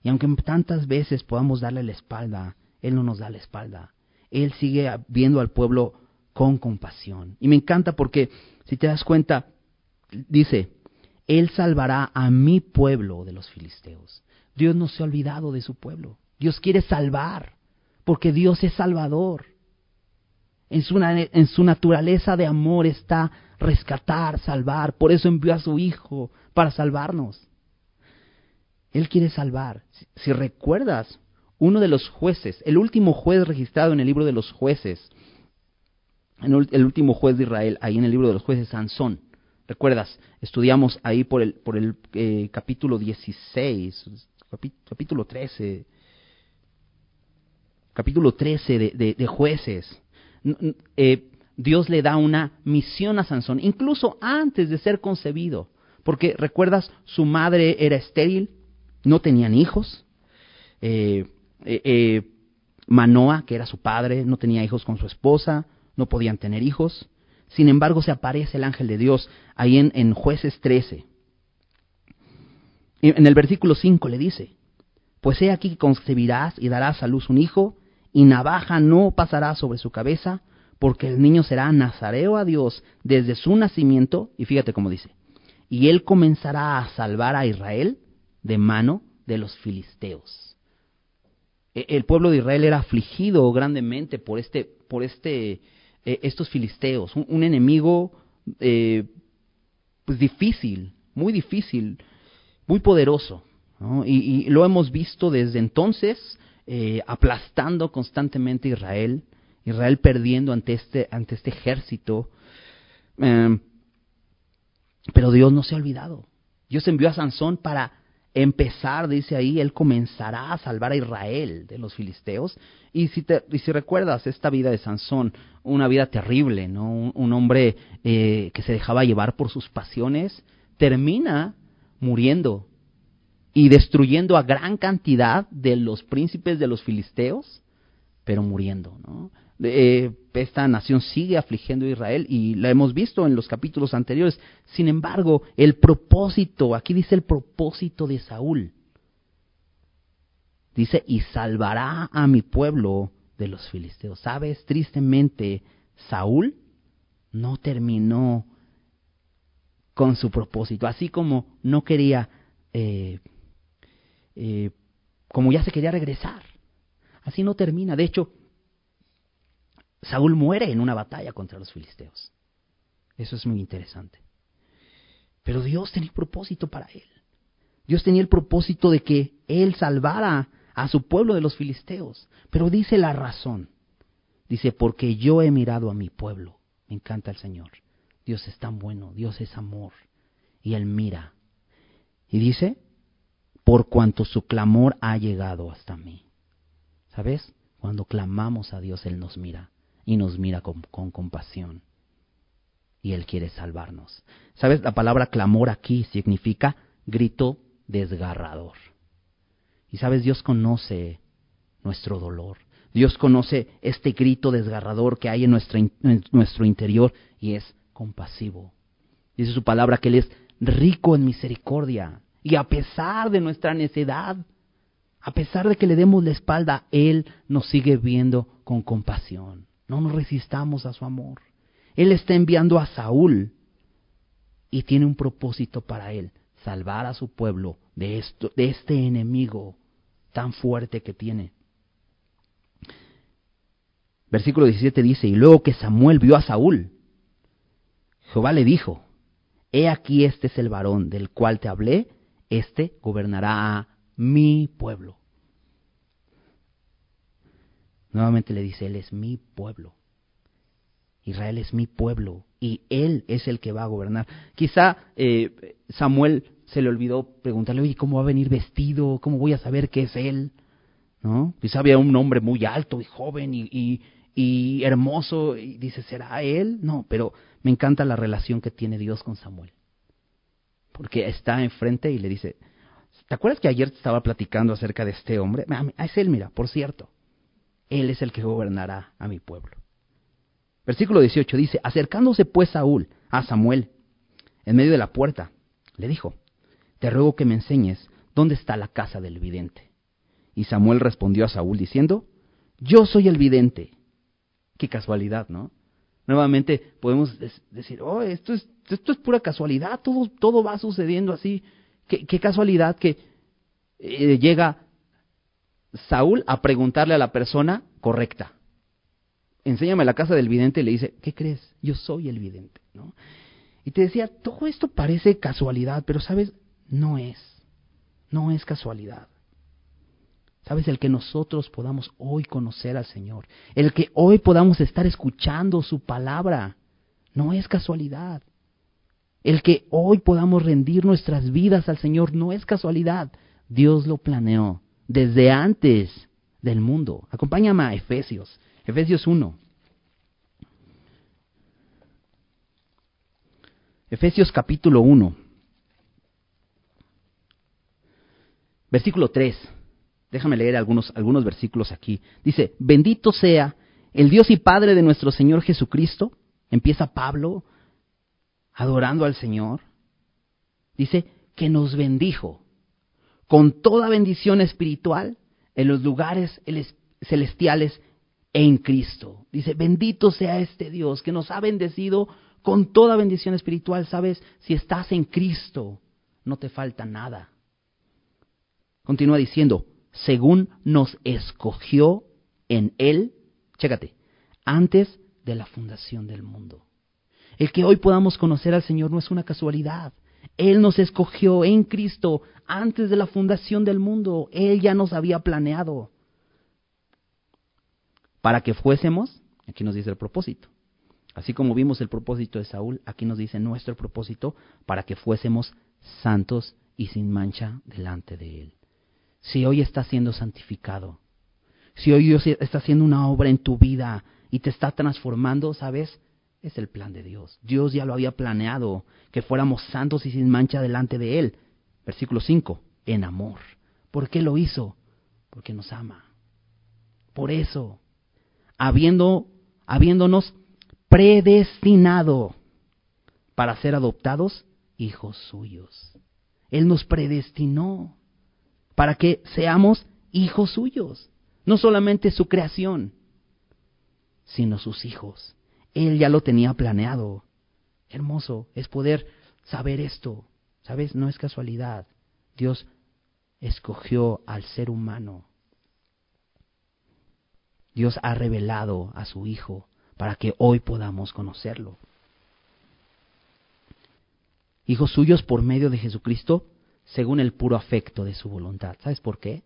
Y aunque tantas veces podamos darle la espalda, Él no nos da la espalda. Él sigue viendo al pueblo con compasión. Y me encanta porque, si te das cuenta, dice, Él salvará a mi pueblo de los filisteos. Dios no se ha olvidado de su pueblo. Dios quiere salvar, porque Dios es salvador. En su, naturaleza de amor está rescatar, salvar. Por eso envió a su Hijo, para salvarnos. Él quiere salvar. Si, recuerdas, uno de los jueces, el último juez registrado en el libro de los jueces, el último juez de Israel, ahí en el libro de los jueces, Sansón. ¿Recuerdas? Estudiamos ahí por el, por el eh, capítulo 16, capítulo 13, capítulo 13 de, de, jueces. Eh, Dios le da una misión a Sansón, incluso antes de ser concebido. Porque recuerdas, su madre era estéril, no tenían hijos. Eh, eh, Manoa, que era su padre, no tenía hijos con su esposa, no podían tener hijos. Sin embargo, se aparece el ángel de Dios ahí en, en jueces 13. En el versículo 5 le dice, pues he aquí concebirás y darás a luz un hijo, y navaja no pasará sobre su cabeza, porque el niño será nazareo a Dios desde su nacimiento, y fíjate cómo dice, y él comenzará a salvar a Israel de mano de los filisteos. E, el pueblo de Israel era afligido grandemente por este, por este, eh, estos filisteos, un, enemigo eh, pues difícil, muy difícil, muy poderoso. Y, lo hemos visto desde entonces, eh, aplastando constantemente a Israel, Israel perdiendo ante este, ante este ejército. Em, pero Dios no se ha olvidado. Dios envió a Sansón para empezar, dice ahí, él comenzará a salvar a Israel de los filisteos. Y si, te, y si recuerdas esta vida de Sansón, una vida terrible, ¿no? Un, hombre eh, que se dejaba llevar por sus pasiones, termina muriendo y destruyendo a gran cantidad de los príncipes de los filisteos, pero muriendo, ¿no? Eh, esta nación sigue afligiendo a Israel y la hemos visto en los capítulos anteriores. Sin embargo, el propósito, aquí dice el propósito de Saúl. Dice, y salvará a mi pueblo de los filisteos. ¿Sabes? Tristemente, Saúl no terminó con su propósito, así como no quería, eh, eh, como ya se quería regresar. Así no termina. De hecho, Saúl muere en una batalla contra los filisteos. Eso es muy interesante. Pero Dios tenía propósito para él. Dios tenía el propósito de que él salvara a su pueblo de los filisteos. Pero dice la razón. Dice, porque yo he mirado a mi pueblo. Me encanta el Señor. Dios es tan bueno, Dios es amor. Y Él mira. Y dice, por cuanto su clamor ha llegado hasta mí. ¿Sabes? Cuando clamamos a Dios, Él nos mira y nos mira con, compasión. Y Él quiere salvarnos. ¿Sabes? La palabra clamor aquí significa grito desgarrador. Y sabes, Dios conoce nuestro dolor. Dios conoce este grito desgarrador que hay en, nuestro interior y es compasivo. Dice su palabra que Él es rico en misericordia. Y a pesar de nuestra necedad, a pesar de que le demos la espalda, Él nos sigue viendo con compasión. No nos resistamos a su amor. Él está enviando a Saúl y tiene un propósito para él, salvar a su pueblo de, esto, de este enemigo tan fuerte que tiene. Versículo 17 dice, y luego que Samuel vio a Saúl, Jehová le dijo, He aquí este es el varón del cual te hablé, este gobernará a mi pueblo. Nuevamente le dice, Él es mi pueblo. Israel es mi pueblo y Él es el que va a gobernar. Quizá eh, Samuel se le olvidó preguntarle, oye, ¿cómo va a venir vestido? ¿Cómo voy a saber que es Él? ¿No? Quizá había un hombre muy alto y joven y, y, y hermoso y dice, ¿será Él? No, pero me encanta la relación que tiene Dios con Samuel. Porque está enfrente y le dice, ¿te acuerdas que ayer te estaba platicando acerca de este hombre? Es Él, mira, por cierto. Él es el que gobernará a mi pueblo. Versículo 18 dice, acercándose pues Saúl a Samuel en medio de la puerta, le dijo, te ruego que me enseñes dónde está la casa del vidente. Y Samuel respondió a Saúl diciendo, yo soy el vidente. Qué casualidad, ¿no? Nuevamente podemos decir, oh, esto es, esto es pura casualidad, todo, todo va sucediendo así. Qué, casualidad que eh, llega Saúl a preguntarle a la persona correcta. enséñame la casa del vidente, le dice, ¿qué crees? Yo soy el vidente, ¿no? Y te decía, todo esto parece casualidad, pero sabes, no es, no es casualidad. Sabes, el que nosotros podamos hoy conocer al Señor, el que hoy podamos estar escuchando su palabra, no es casualidad. El que hoy podamos rendir nuestras vidas al Señor no es casualidad. Dios lo planeó desde antes del mundo. Acompáñame a Efesios, Efesios 1. Efesios capítulo 1, versículo 3. Déjame leer algunos, algunos versículos aquí. Dice, bendito sea el Dios y Padre de nuestro Señor Jesucristo. Empieza Pablo adorando al Señor. Dice que nos bendijo con toda bendición espiritual en los lugares celestiales en Cristo. Dice, bendito sea este Dios que nos ha bendecido con toda bendición espiritual. Sabes, si estás en Cristo, no te falta nada. Continúa diciendo, según nos escogió en Él, chécate, antes de la fundación del mundo. El que hoy podamos conocer al Señor no es una casualidad. Él nos escogió en Cristo antes de la fundación del mundo. Él ya nos había planeado. Para que fuésemos, aquí nos dice el propósito, Así como vimos el propósito de Saúl, aquí nos dice nuestro propósito para que fuésemos santos y sin mancha delante de Él. Si hoy estás siendo santificado, si hoy Dios está haciendo una obra en tu vida y te está transformando, ¿sabes? Es el plan de Dios. Dios ya lo había planeado, que fuéramos santos y sin mancha delante de Él. Versículo 5, en amor. ¿Por qué lo hizo? Porque nos ama. Por eso, habiendo, habiéndonos predestinado para ser adoptados hijos suyos. Él nos predestinó para que seamos hijos suyos, no solamente su creación, sino sus hijos. Él ya lo tenía planeado. Hermoso es poder saber esto. ¿Sabes? No es casualidad. Dios escogió al ser humano. Dios ha revelado a su Hijo para que hoy podamos conocerlo. Hijos suyos por medio de Jesucristo, según el puro afecto de su voluntad. ¿Sabes por qué?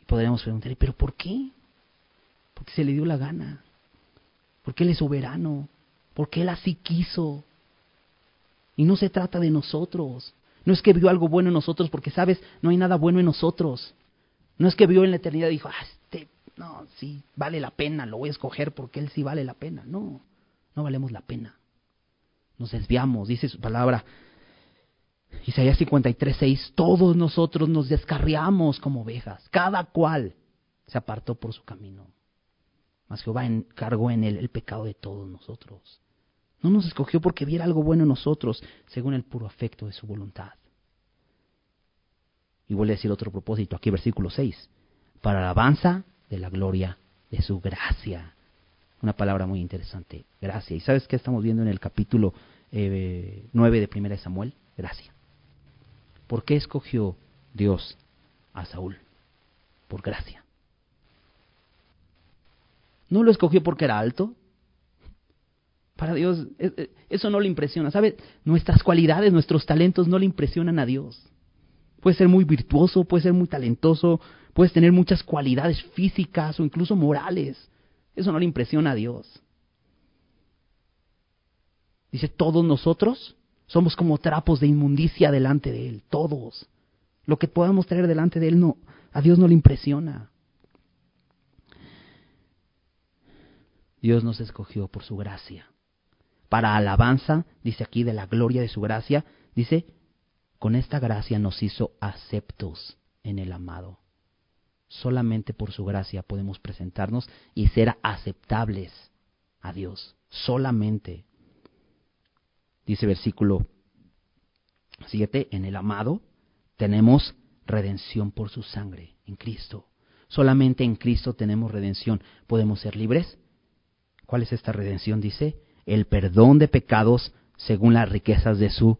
Y podríamos preguntar, ¿pero por qué? Porque se le dio la gana. Porque Él es soberano. Porque Él así quiso. Y no se trata de nosotros. No es que vio algo bueno en nosotros, porque sabes, no hay nada bueno en nosotros. No es que vio en la eternidad y dijo, ah, este no, sí, vale la pena, lo voy a escoger porque Él sí vale la pena. No, no valemos la pena. Nos desviamos, dice su palabra. Isaías 53, 6, todos nosotros nos descarriamos como ovejas, cada cual se apartó por su camino. Mas Jehová encargó en él el pecado de todos nosotros. No nos escogió porque viera algo bueno en nosotros, según el puro afecto de su voluntad. Y vuelve a decir otro propósito, aquí versículo 6, para alabanza de la gloria de su gracia. Una palabra muy interesante, gracia. ¿Y sabes qué estamos viendo en el capítulo eh, 9 de Primera de Samuel? Gracia. ¿Por qué escogió Dios a Saúl? Por gracia. No lo escogió porque era alto. Para Dios, e, e, eso no le impresiona. ¿Sabes? Nuestras cualidades, nuestros talentos no le impresionan a Dios. Puede ser muy virtuoso, puede ser muy talentoso, puedes tener muchas cualidades físicas o incluso morales. Eso no le impresiona a Dios. Dice, todos nosotros somos como trapos de inmundicia delante de Él, todos. Lo que podamos traer delante de Él no, a Dios no le impresiona. Dios nos escogió por su gracia. Para alabanza, dice aquí, de la gloria de su gracia, dice, con esta gracia nos hizo aceptos en el amado. Solamente por su gracia podemos presentarnos y ser aceptables a Dios. Solamente. Dice versículo 7, en el amado tenemos redención por su sangre, en Cristo. Solamente en Cristo tenemos redención. ¿Podemos ser libres? ¿Cuál es esta redención? Dice, el perdón de pecados según las riquezas de su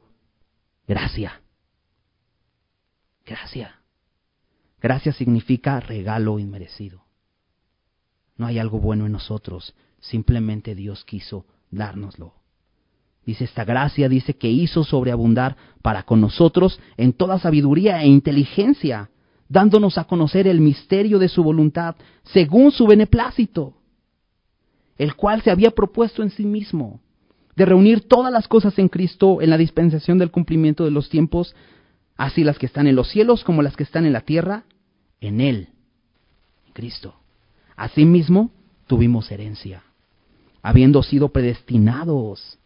gracia. Gracia. Gracia significa regalo inmerecido. no hay algo bueno en nosotros, simplemente Dios quiso dárnoslo. Dice esta gracia, dice que hizo sobreabundar para con nosotros en toda sabiduría e inteligencia, dándonos a conocer el misterio de su voluntad según su beneplácito, el cual se había propuesto en sí mismo, de reunir todas las cosas en Cristo en la dispensación del cumplimiento de los tiempos, así las que están en los cielos como las que están en la tierra, en Él, en Cristo. Asimismo, tuvimos herencia, habiendo sido predestinados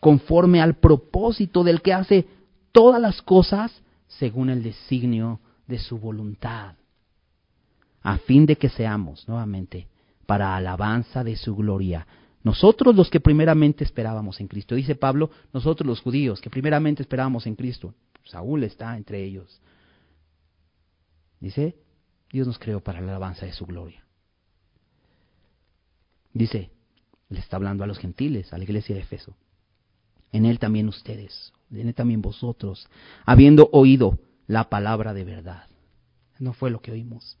conforme al propósito del que hace todas las cosas según el designio de su voluntad, a fin de que seamos, nuevamente, para alabanza de su gloria. Nosotros los que primeramente esperábamos en Cristo, dice Pablo, nosotros los judíos que primeramente esperábamos en Cristo, Saúl está entre ellos. Dice, Dios nos creó para la alabanza de su gloria. Dice, le está hablando a los gentiles, a la iglesia de Efeso en él también ustedes, en él también vosotros, habiendo oído la palabra de verdad. No fue lo que oímos.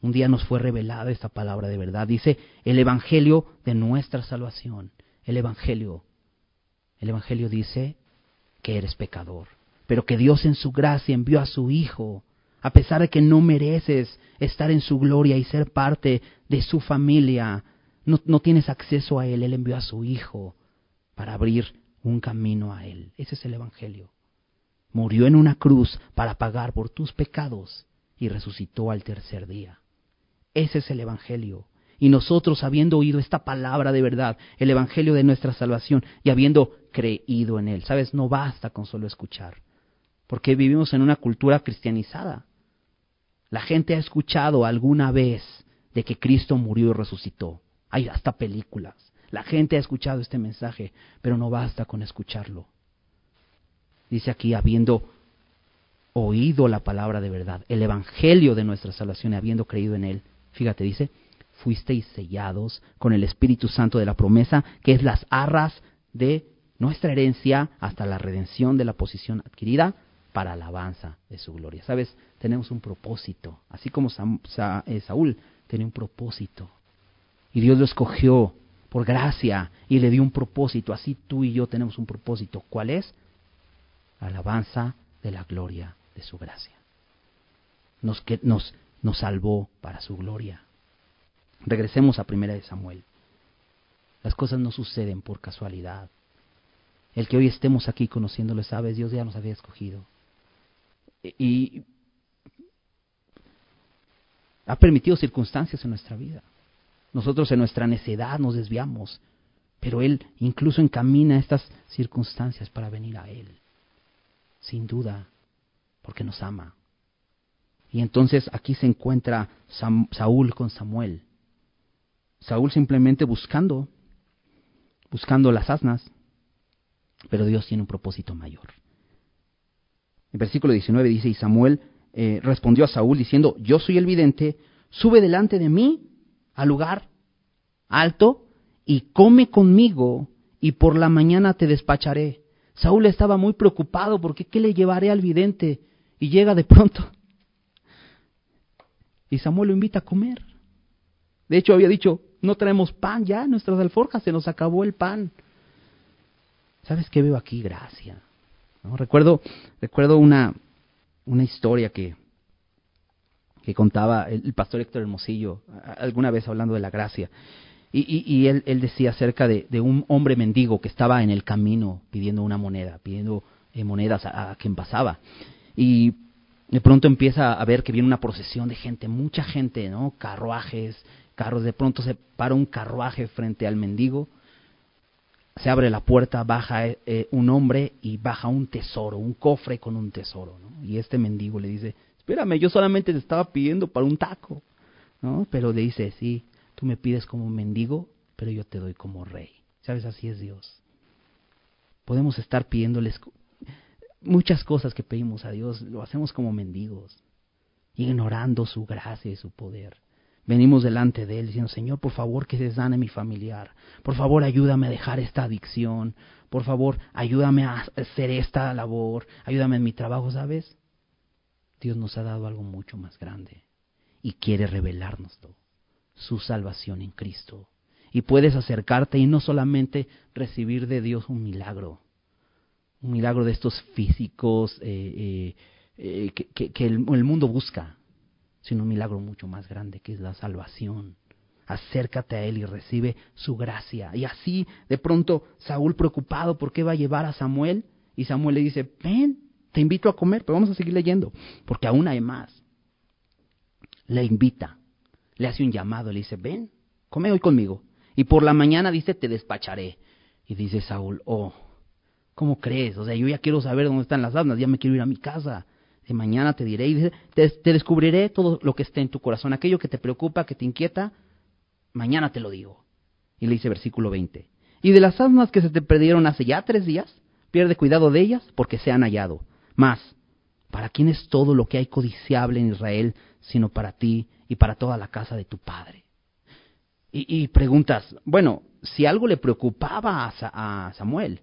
Un día nos fue revelada esta palabra de verdad. Dice el Evangelio de nuestra salvación. El Evangelio. El Evangelio dice que eres pecador, pero que Dios en su gracia envió a su Hijo, a pesar de que no mereces estar en su gloria y ser parte de su familia. No, tienes acceso a Él. Él envió a su Hijo para abrir un camino a Él. Ese es el Evangelio. Murió en una cruz para pagar por tus pecados y resucitó al tercer día. Ese es el Evangelio. Y nosotros, habiendo oído esta palabra de verdad, el Evangelio de nuestra salvación, y habiendo creído en Él, sabes, no basta con solo escuchar, porque vivimos en una cultura cristianizada. La gente ha escuchado alguna vez de que Cristo murió y resucitó. Hay hasta películas. La gente ha escuchado este mensaje, pero no basta con escucharlo. Dice aquí, habiendo oído la palabra de verdad, el evangelio de nuestra salvación y habiendo creído en él, fíjate, dice, fuisteis sellados con el Espíritu Santo de la promesa, que es las arras de nuestra herencia hasta la redención de la posición adquirida para alabanza de su gloria. Sabes, tenemos un propósito, así como eh, Saúl tenía un propósito. Y Dios lo escogió por gracia y le dio un propósito. Así tú y yo tenemos un propósito. ¿Cuál es? Alabanza de la gloria de su gracia. Nos, nos, nos salvó para su gloria. Regresemos a primera de Samuel. Las cosas no suceden por casualidad. El que hoy estemos aquí conociéndolo, sabes, Dios ya nos había escogido. Y ha permitido circunstancias en nuestra vida. Nosotros en nuestra necedad nos desviamos, pero Él incluso encamina estas circunstancias para venir a Él, sin duda, porque nos ama. Y entonces aquí se encuentra Saúl con Samuel. Saúl simplemente buscando, buscando las asnas, pero Dios tiene un propósito mayor. En versículo 19 dice, y Samuel eh, respondió a Saúl diciendo, yo soy el vidente, sube delante de mí al lugar alto y come conmigo y por la mañana te despacharé. Saúl estaba muy preocupado porque ¿qué le llevaré al vidente? Y llega de pronto. Y Samuel lo invita a comer. De hecho había dicho, no tenemos pan ya, nuestras alforjas se nos acabó el pan. ¿Sabes qué veo aquí? Gracia. ¿No? Recuerdo, recuerdo una, una historia que, que contaba el, pastor Héctor Hermosillo alguna vez hablando de la gracia. Y, él, decía acerca de, un hombre mendigo que estaba en el camino pidiendo una moneda, pidiendo eh, monedas a, quien pasaba. Y de pronto empieza a ver que viene una procesión de gente, mucha gente, ¿no? Carruajes, carros. De pronto se para un carruaje frente al mendigo. Se abre la puerta, baja eh, un hombre y baja un tesoro, un cofre con un tesoro. Y este mendigo le dice, espérame, yo solamente te estaba pidiendo para un taco, ¿no? Pero le dice, sí, tú me pides como mendigo, pero yo te doy como rey. ¿Sabes? Así es Dios. Podemos estar pidiéndoles muchas cosas que pedimos a Dios, lo hacemos como mendigos, ignorando su gracia y su poder. Venimos delante de Él diciendo, Señor, por favor que se sane mi familiar. Por favor, ayúdame a dejar esta adicción. Por favor, ayúdame a hacer esta labor. Ayúdame en mi trabajo, ¿sabes? Dios nos ha dado algo mucho más grande y quiere revelárnoslo. su salvación en Cristo. Y puedes acercarte y no solamente recibir de Dios un milagro, un milagro de estos físicos eh, eh, eh, que, el, el mundo busca, sino un milagro mucho más grande que es la salvación. Acércate a Él y recibe su gracia. Y así, de pronto, Saúl preocupado por qué va a llevar a Samuel, y Samuel le dice, ven, te invito a comer, pero vamos a seguir leyendo, porque aún hay más. Le invita, le hace un llamado, le dice, ven, come hoy conmigo. Y por la mañana dice, te despacharé. Y dice Saúl, oh, ¿cómo crees? O sea, yo ya quiero saber dónde están las asnas, ya me quiero ir a mi casa. De mañana te diré y dice, te, te descubriré todo lo que esté en tu corazón, aquello que te preocupa, que te inquieta, mañana te lo digo. Y le dice versículo 20, y de las asnas que se te perdieron hace ya tres días, pierde cuidado de ellas porque se han hallado. Más, ¿para quién es todo lo que hay codiciable en Israel sino para ti y para toda la casa de tu padre? Y, preguntas, bueno, si algo le preocupaba a, Samuel,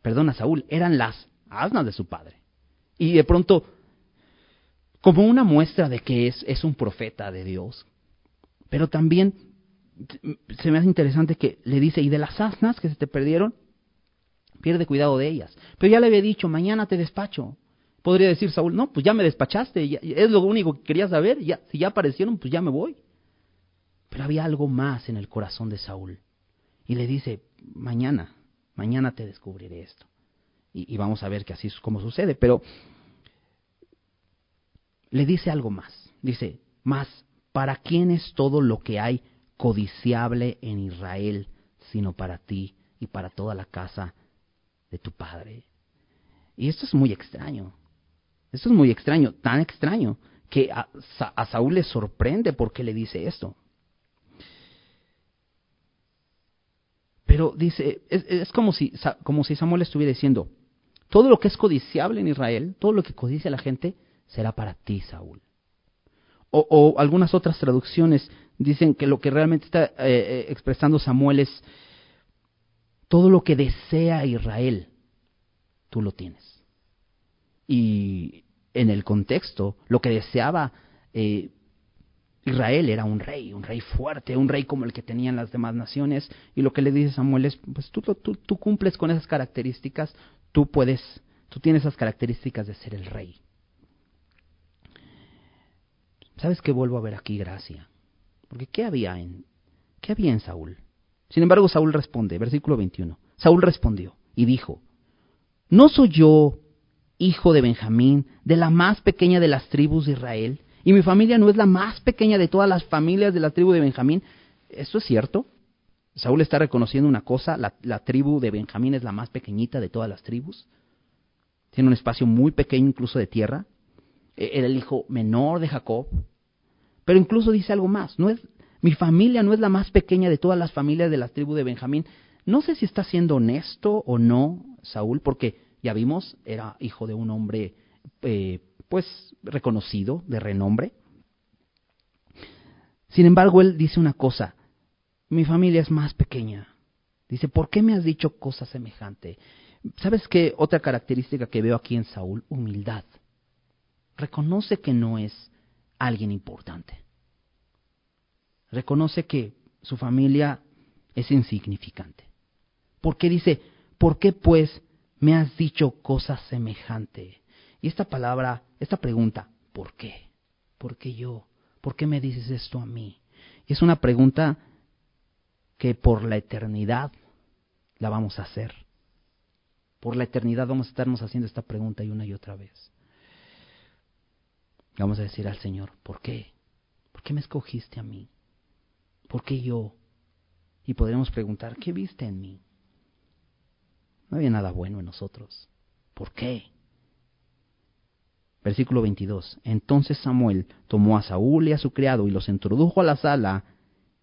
perdón, a Saúl, eran las asnas de su padre. Y de pronto, como una muestra de que es, es un profeta de Dios, pero también se me hace interesante que le dice, y de las asnas que se te perdieron, pierde cuidado de ellas. Pero ya le había dicho, mañana te despacho. Podría decir Saúl, no, pues ya me despachaste, es lo único que quería saber, ya, si ya aparecieron, pues ya me voy. Pero había algo más en el corazón de Saúl. Y le dice, mañana, mañana te descubriré esto. Y, y vamos a ver que así es como sucede. Pero le dice algo más. Dice, más, ¿para quién es todo lo que hay codiciable en Israel, sino para ti y para toda la casa de tu padre. Y esto es muy extraño. Esto es muy extraño, tan extraño que a, Saúl le sorprende porque le dice esto. Pero dice, es, como, si, como si Samuel estuviera diciendo, todo lo que es codiciable en Israel, todo lo que codicia la gente, será para ti, Saúl. O, o algunas otras traducciones dicen que lo que realmente está eh, eh, expresando Samuel es todo lo que desea Israel, tú lo tienes. Y en el contexto, lo que deseaba eh, Israel era un rey, un rey fuerte, un rey como el que tenían las demás naciones. Y lo que le dice Samuel es, pues tú, tú, tú cumples con esas características, tú puedes, tú tienes esas características de ser el rey. ¿Sabes qué vuelvo a ver aquí, gracia? Porque ¿qué había en, qué había en Saúl? Sin embargo, Saúl responde, versículo 21. Saúl respondió y dijo, ¿no soy yo hijo de Benjamín, de la más pequeña de las tribus de Israel? Y mi familia no es la más pequeña de todas las familias de la tribu de Benjamín. ¿Esto es cierto? Saúl está reconociendo una cosa, la, la tribu de Benjamín es la más pequeñita de todas las tribus. Tiene un espacio muy pequeño incluso de tierra. E, era el hijo menor de Jacob. Pero incluso dice algo más, no es, mi familia no es la más pequeña de todas las familias de la tribu de Benjamín. No sé si está siendo honesto o no Saúl, porque ya vimos, era hijo de un hombre eh, pues reconocido, de renombre. Sin embargo, él dice una cosa, mi familia es más pequeña. Dice, ¿por qué me has dicho cosa semejante? ¿Sabes qué otra característica que veo aquí en Saúl? Humildad. Reconoce que no es alguien importante. Reconoce que su familia es insignificante. ¿Por qué dice, ¿por qué pues me has dicho cosa semejante? Y esta palabra, esta pregunta, ¿por qué? ¿Por qué yo? ¿Por qué me dices esto a mí? Y es una pregunta que por la eternidad la vamos a hacer. Por la eternidad vamos a estarnos haciendo esta pregunta y una y otra vez. Vamos a decir al Señor, ¿por qué? ¿Por qué me escogiste a mí? ¿Por qué yo? Y podremos preguntar, ¿qué viste en mí? No había nada bueno en nosotros. ¿Por qué? Versículo 22. Entonces Samuel tomó a Saúl y a su criado y los introdujo a la sala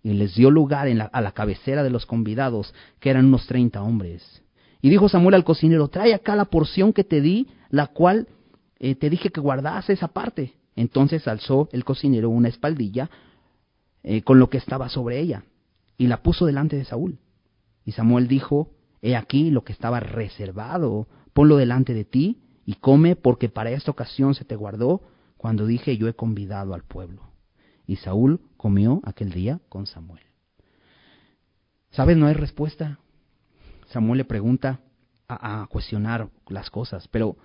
y les dio lugar en a la cabecera de los convidados, que eran unos treinta hombres. Y dijo Samuel al cocinero, trae acá la porción que te di, la cual eh, te dije que guardase esa parte. Entonces alzó el cocinero una espaldilla eh, con lo que estaba sobre ella y la puso delante de Saúl. Y Samuel dijo, He aquí lo que estaba reservado, ponlo delante de ti y come porque para esta ocasión se te guardó cuando dije yo he convidado al pueblo. y Saúl comió aquel día con Samuel. ¿Sabes? No hay respuesta. Samuel le pregunta a, a cuestionar las cosas, pero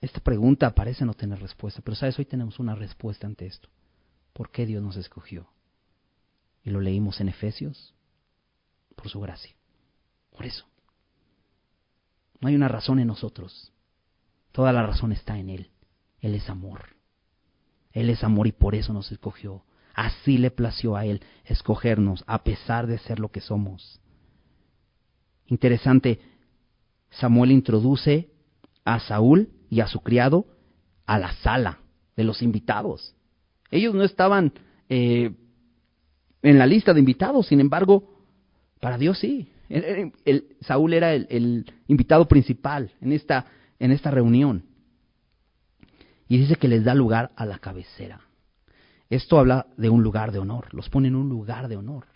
esta pregunta parece no tener respuesta, pero sabes, hoy tenemos una respuesta ante esto. ¿Por qué Dios nos escogió? Y lo leímos en Efesios, por su gracia. Por eso. No hay una razón en nosotros. Toda la razón está en Él. Él es amor. Él es amor y por eso nos escogió. Así le plació a Él escogernos a pesar de ser lo que somos. Interesante, Samuel introduce a Saúl y a su criado a la sala de los invitados. Ellos no estaban eh, en la lista de invitados, sin embargo, para Dios sí. Saúl era el, invitado principal en esta, en esta reunión. Y dice que les da lugar a la cabecera. Esto habla de un lugar de honor, los pone en un lugar de honor.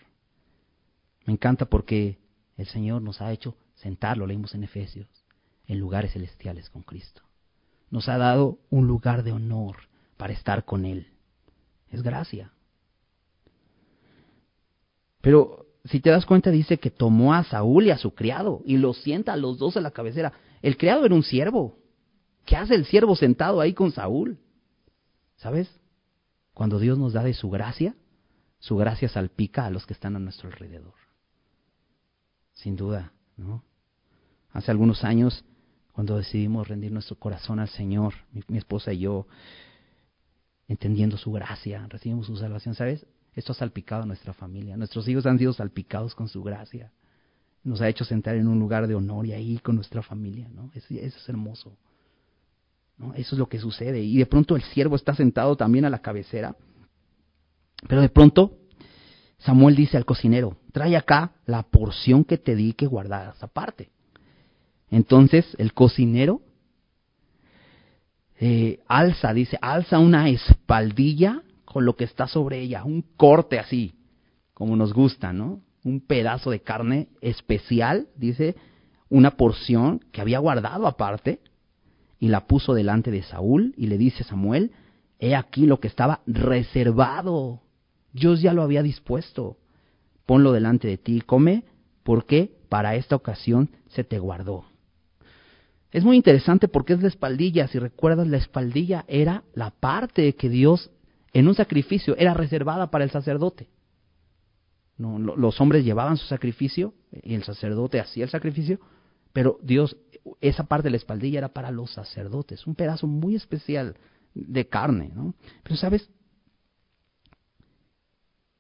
Me encanta porque el Señor nos ha hecho sentar, lo leímos en Efesios, en lugares celestiales con Cristo nos ha dado un lugar de honor para estar con Él. Es gracia. Pero si te das cuenta, dice que tomó a Saúl y a su criado y los sienta a los dos a la cabecera. El criado era un siervo. ¿Qué hace el siervo sentado ahí con Saúl? ¿Sabes? Cuando Dios nos da de su gracia, su gracia salpica a los que están a nuestro alrededor. Sin duda, ¿no? Hace algunos años cuando decidimos rendir nuestro corazón al Señor, mi, esposa y yo, entendiendo su gracia, recibimos su salvación, ¿sabes? Esto ha salpicado a nuestra familia. Nuestros hijos han sido salpicados con su gracia. Nos ha hecho sentar en un lugar de honor y ahí con nuestra familia, ¿no? Eso, es hermoso. ¿no? Eso es lo que sucede. Y de pronto el siervo está sentado también a la cabecera. Pero de pronto Samuel dice al cocinero, trae acá la porción que te di que guardaras aparte. Entonces el cocinero eh, alza, dice, alza una espaldilla con lo que está sobre ella, un corte así, como nos gusta, ¿no? Un pedazo de carne especial, dice, una porción que había guardado aparte, y la puso delante de Saúl, y le dice Samuel, he aquí lo que estaba reservado, Dios ya lo había dispuesto, ponlo delante de ti y come, porque para esta ocasión se te guardó. Es muy interesante porque es la espaldilla. Si recuerdas, la espaldilla era la parte que Dios en un sacrificio era reservada para el sacerdote. Los hombres llevaban su sacrificio y el sacerdote hacía el sacrificio, pero Dios, esa parte de la espaldilla era para los sacerdotes, un pedazo muy especial de carne. ¿no? Pero sabes,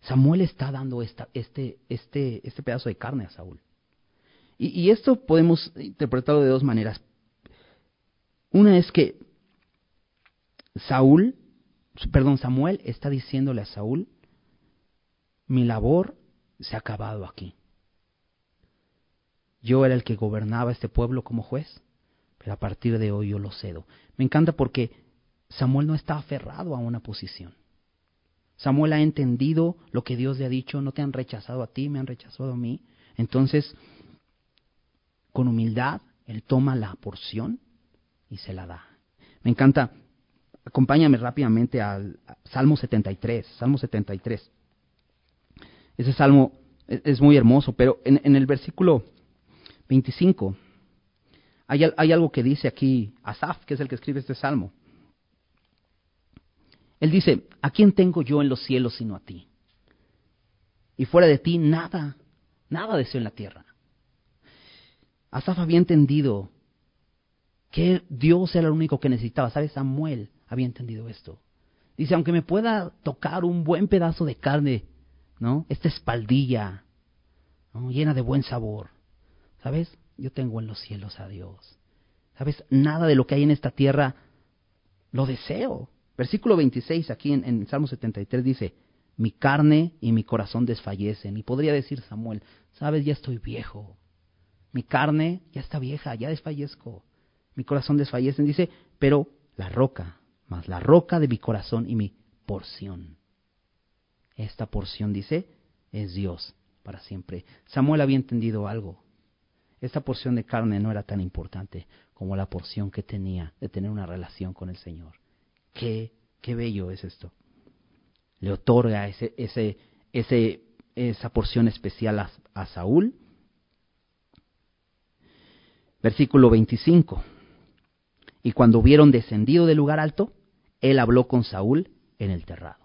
Samuel está dando esta, este, este, este pedazo de carne a Saúl. Y esto podemos interpretarlo de dos maneras. Una es que Saúl, perdón, Samuel está diciéndole a Saúl, mi labor se ha acabado aquí. Yo era el que gobernaba este pueblo como juez, pero a partir de hoy yo lo cedo. Me encanta porque Samuel no está aferrado a una posición. Samuel ha entendido lo que Dios le ha dicho, no te han rechazado a ti, me han rechazado a mí. Entonces, con humildad, él toma la porción y se la da. Me encanta. Acompáñame rápidamente al Salmo 73. Salmo 73. Ese salmo es, muy hermoso, pero en, el versículo 25 hay, hay algo que dice aquí Asaf, que es el que escribe este salmo. Él dice, ¿a quién tengo yo en los cielos sino a ti? Y fuera de ti nada, nada deseo en la tierra. Asaf había entendido que Dios era el único que necesitaba. ¿Sabes? Samuel había entendido esto. Dice, aunque me pueda tocar un buen pedazo de carne, ¿no? Esta espaldilla, llena de buen sabor. ¿Sabes? Yo tengo en los cielos a Dios. ¿Sabes? Nada de lo que hay en esta tierra lo deseo. Versículo 26 aquí en, en Salmo 73 dice, mi carne y mi corazón desfallecen. Y podría decir Samuel, sabes, ya estoy viejo. Mi carne ya está vieja, ya desfallezco mi corazón desfallece. Dice, pero la roca, más la roca de mi corazón y mi porción. Esta porción, dice, es Dios para siempre. Samuel había entendido algo. Esta porción de carne no era tan importante como la porción que tenía de tener una relación con el Señor. Qué Qué bello es esto. Le otorga ese, ese, ese, esa porción especial a, a Saúl. Versículo 25. Y cuando hubieron descendido del lugar alto, él habló con Saúl en el terrado.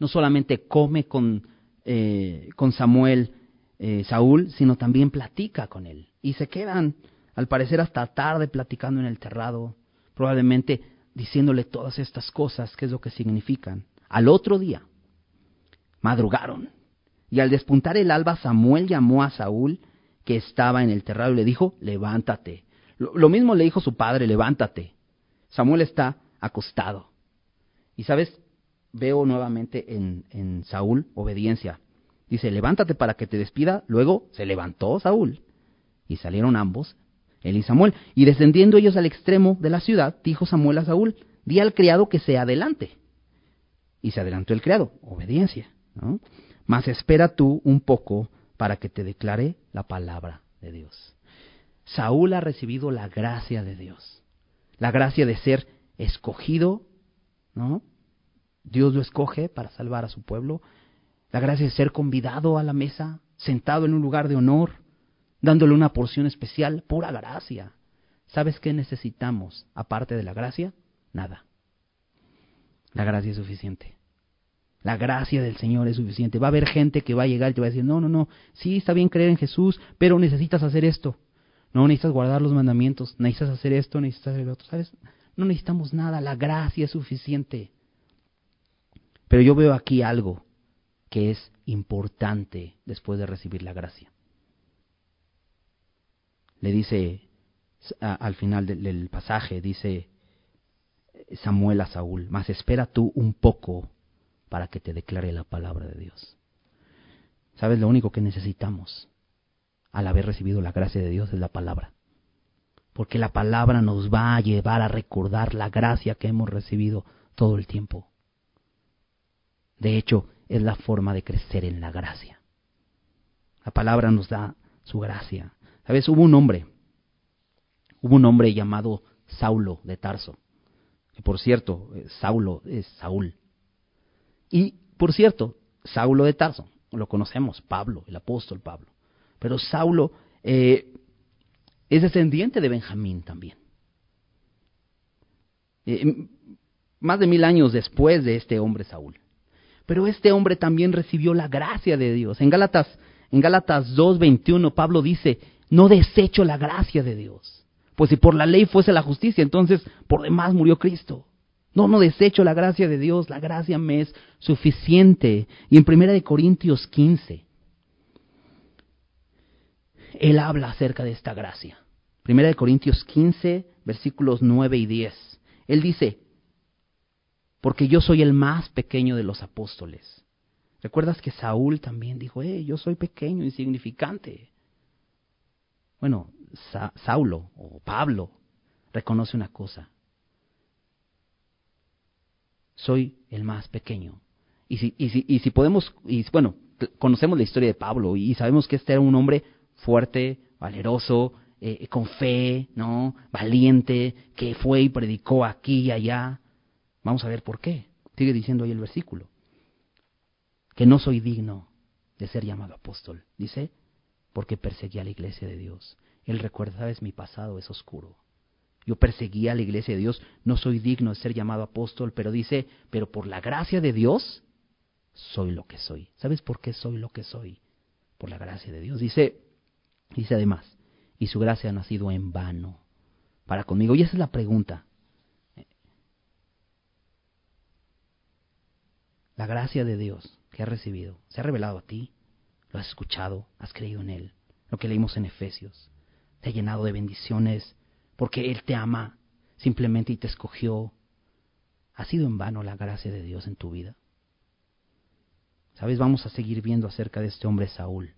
No solamente come con, eh, con Samuel, eh, Saúl, sino también platica con él. Y se quedan, al parecer, hasta tarde platicando en el terrado, probablemente diciéndole todas estas cosas, qué es lo que significan. Al otro día, madrugaron, y al despuntar el alba, Samuel llamó a Saúl, que estaba en el terrado, y le dijo, levántate. Lo, mismo le dijo su padre, levántate. Samuel está acostado. Y sabes, veo nuevamente en, en Saúl obediencia. Dice, levántate para que te despida. Luego se levantó Saúl. Y salieron ambos, él y Samuel. Y descendiendo ellos al extremo de la ciudad, dijo Samuel a Saúl, di al criado que se adelante. Y se adelantó el criado, obediencia. ¿no? Mas espera tú un poco para que te declare la palabra de Dios. Saúl ha recibido la gracia de Dios, la gracia de ser escogido, ¿no? Dios lo escoge para salvar a su pueblo, la gracia de ser convidado a la mesa, sentado en un lugar de honor, dándole una porción especial, pura gracia. ¿Sabes qué necesitamos aparte de la gracia? Nada. La gracia es suficiente. La gracia del Señor es suficiente. Va a haber gente que va a llegar y te va a decir, no, no, no, sí, está bien creer en Jesús, pero necesitas hacer esto. No necesitas guardar los mandamientos, necesitas hacer esto, necesitas hacer lo otro. ¿Sabes? No necesitamos nada, la gracia es suficiente. Pero yo veo aquí algo que es importante después de recibir la gracia. Le dice al final del, pasaje, dice Samuel a Saúl, mas espera tú un poco para que te declare la palabra de Dios. ¿Sabes? Lo único que necesitamos al haber recibido la gracia de Dios es la palabra. Porque la palabra nos va a llevar a recordar la gracia que hemos recibido todo el tiempo. De hecho, es la forma de crecer en la gracia. La palabra nos da su gracia. ¿Sabes? Hubo un hombre, hubo un hombre llamado Saulo de Tarso. Que por cierto, eh, Saulo es Saúl. Y por cierto, Saulo de Tarso, lo conocemos, Pablo, el apóstol Pablo. Pero Saulo eh, es descendiente de Benjamín también. Eh, más de mil años después de este hombre Saúl. Pero este hombre también recibió la gracia de Dios. En Gálatas, en Gálatas 2.21 Pablo dice, no desecho la gracia de Dios. Pues si por la ley fuese la justicia, entonces por demás murió Cristo. No, no desecho la gracia de Dios, la gracia me es suficiente. Y en Primera de Corintios 15, él habla acerca de esta gracia. Primera de Corintios 15, versículos 9 y 10. Él dice, porque yo soy el más pequeño de los apóstoles. ¿Recuerdas que Saúl también dijo, eh, yo soy pequeño, insignificante? Bueno, Saulo o Pablo reconoce una cosa. Soy el más pequeño. Y si, y si, y si podemos, y bueno, conocemos la historia de Pablo y sabemos que este era un hombre fuerte, valeroso, eh, con fe, ¿no? Valiente, que fue y predicó aquí y allá. Vamos a ver por qué. Sigue diciendo ahí el versículo. Que no soy digno de ser llamado apóstol. Dice, porque perseguí a la iglesia de Dios. Él recuerda, sabes, mi pasado es oscuro. Yo perseguí a la iglesia de Dios, no soy digno de ser llamado apóstol, pero dice, pero por la gracia de Dios, soy lo que soy. ¿Sabes por qué soy lo que soy? Por la gracia de Dios. Dice, dice además, y su gracia ha nacido en vano para conmigo. Y esa es la pregunta. La gracia de Dios que has recibido se ha revelado a ti, lo has escuchado, has creído en Él, lo que leímos en Efesios, te ha llenado de bendiciones porque Él te ama simplemente y te escogió. ¿Ha sido en vano la gracia de Dios en tu vida? ¿Sabes? Vamos a seguir viendo acerca de este hombre Saúl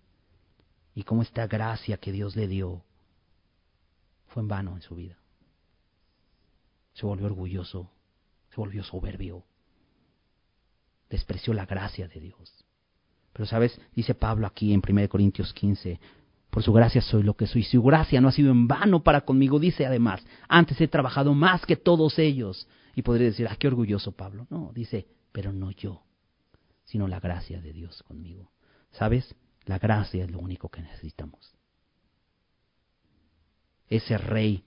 y cómo esta gracia que Dios le dio fue en vano en su vida. Se volvió orgulloso, se volvió soberbio, despreció la gracia de Dios. Pero sabes, dice Pablo aquí en 1 Corintios 15, por su gracia soy lo que soy. Su gracia no ha sido en vano para conmigo, dice además, antes he trabajado más que todos ellos. Y podría decir, ah, qué orgulloso Pablo. No, dice, pero no yo, sino la gracia de Dios conmigo. ¿Sabes? La gracia es lo único que necesitamos. Ese rey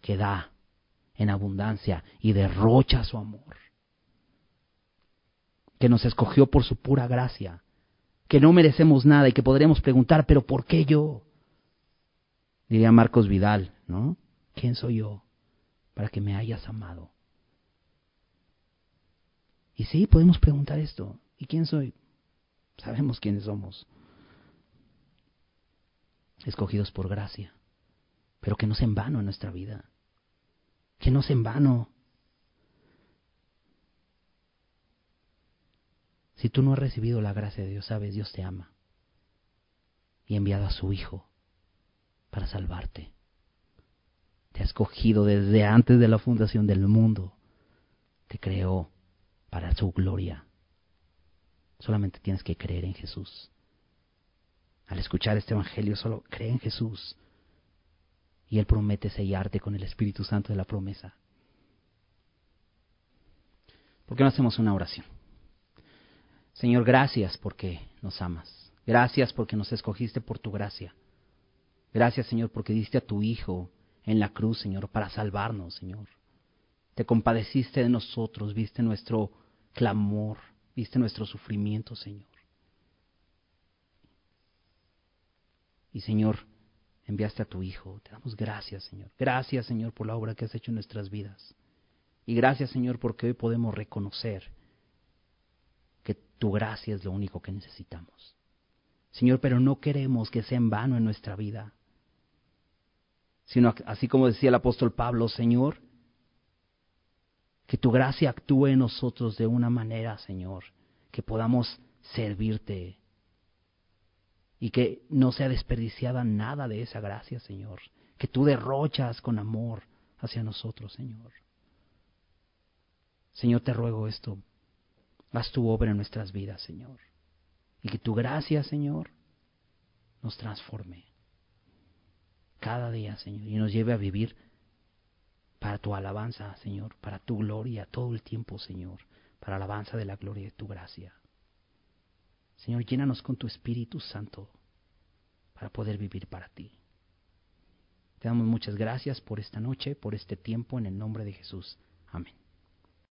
que da en abundancia y derrocha su amor, que nos escogió por su pura gracia, que no merecemos nada y que podremos preguntar, pero ¿por qué yo? Diría Marcos Vidal, ¿no? ¿Quién soy yo para que me hayas amado? Y sí, podemos preguntar esto. ¿Y quién soy? Sabemos quiénes somos. Escogidos por gracia, pero que no se en vano en nuestra vida. Que no se en vano. Si tú no has recibido la gracia de Dios, sabes, Dios te ama. Y ha enviado a su Hijo para salvarte. Te ha escogido desde antes de la fundación del mundo. Te creó para su gloria. Solamente tienes que creer en Jesús. Al escuchar este Evangelio, solo cree en Jesús. Y Él promete sellarte con el Espíritu Santo de la promesa. ¿Por qué no hacemos una oración? Señor, gracias porque nos amas. Gracias porque nos escogiste por tu gracia. Gracias, Señor, porque diste a tu Hijo en la cruz, Señor, para salvarnos, Señor. Te compadeciste de nosotros, viste nuestro clamor, viste nuestro sufrimiento, Señor. Y Señor, enviaste a tu Hijo. Te damos gracias, Señor. Gracias, Señor, por la obra que has hecho en nuestras vidas. Y gracias, Señor, porque hoy podemos reconocer que tu gracia es lo único que necesitamos. Señor, pero no queremos que sea en vano en nuestra vida, sino así como decía el apóstol Pablo, Señor, que tu gracia actúe en nosotros de una manera, Señor, que podamos servirte y que no sea desperdiciada nada de esa gracia, Señor, que tú derrochas con amor hacia nosotros, Señor. Señor, te ruego esto, haz tu obra en nuestras vidas, Señor, y que tu gracia, Señor, nos transforme cada día, Señor, y nos lleve a vivir para tu alabanza, Señor, para tu gloria todo el tiempo, Señor, para alabanza de la gloria de tu gracia. Señor, llénanos con tu Espíritu Santo para poder vivir para ti. Te damos muchas gracias por esta noche, por este tiempo, en el nombre de Jesús. Amén.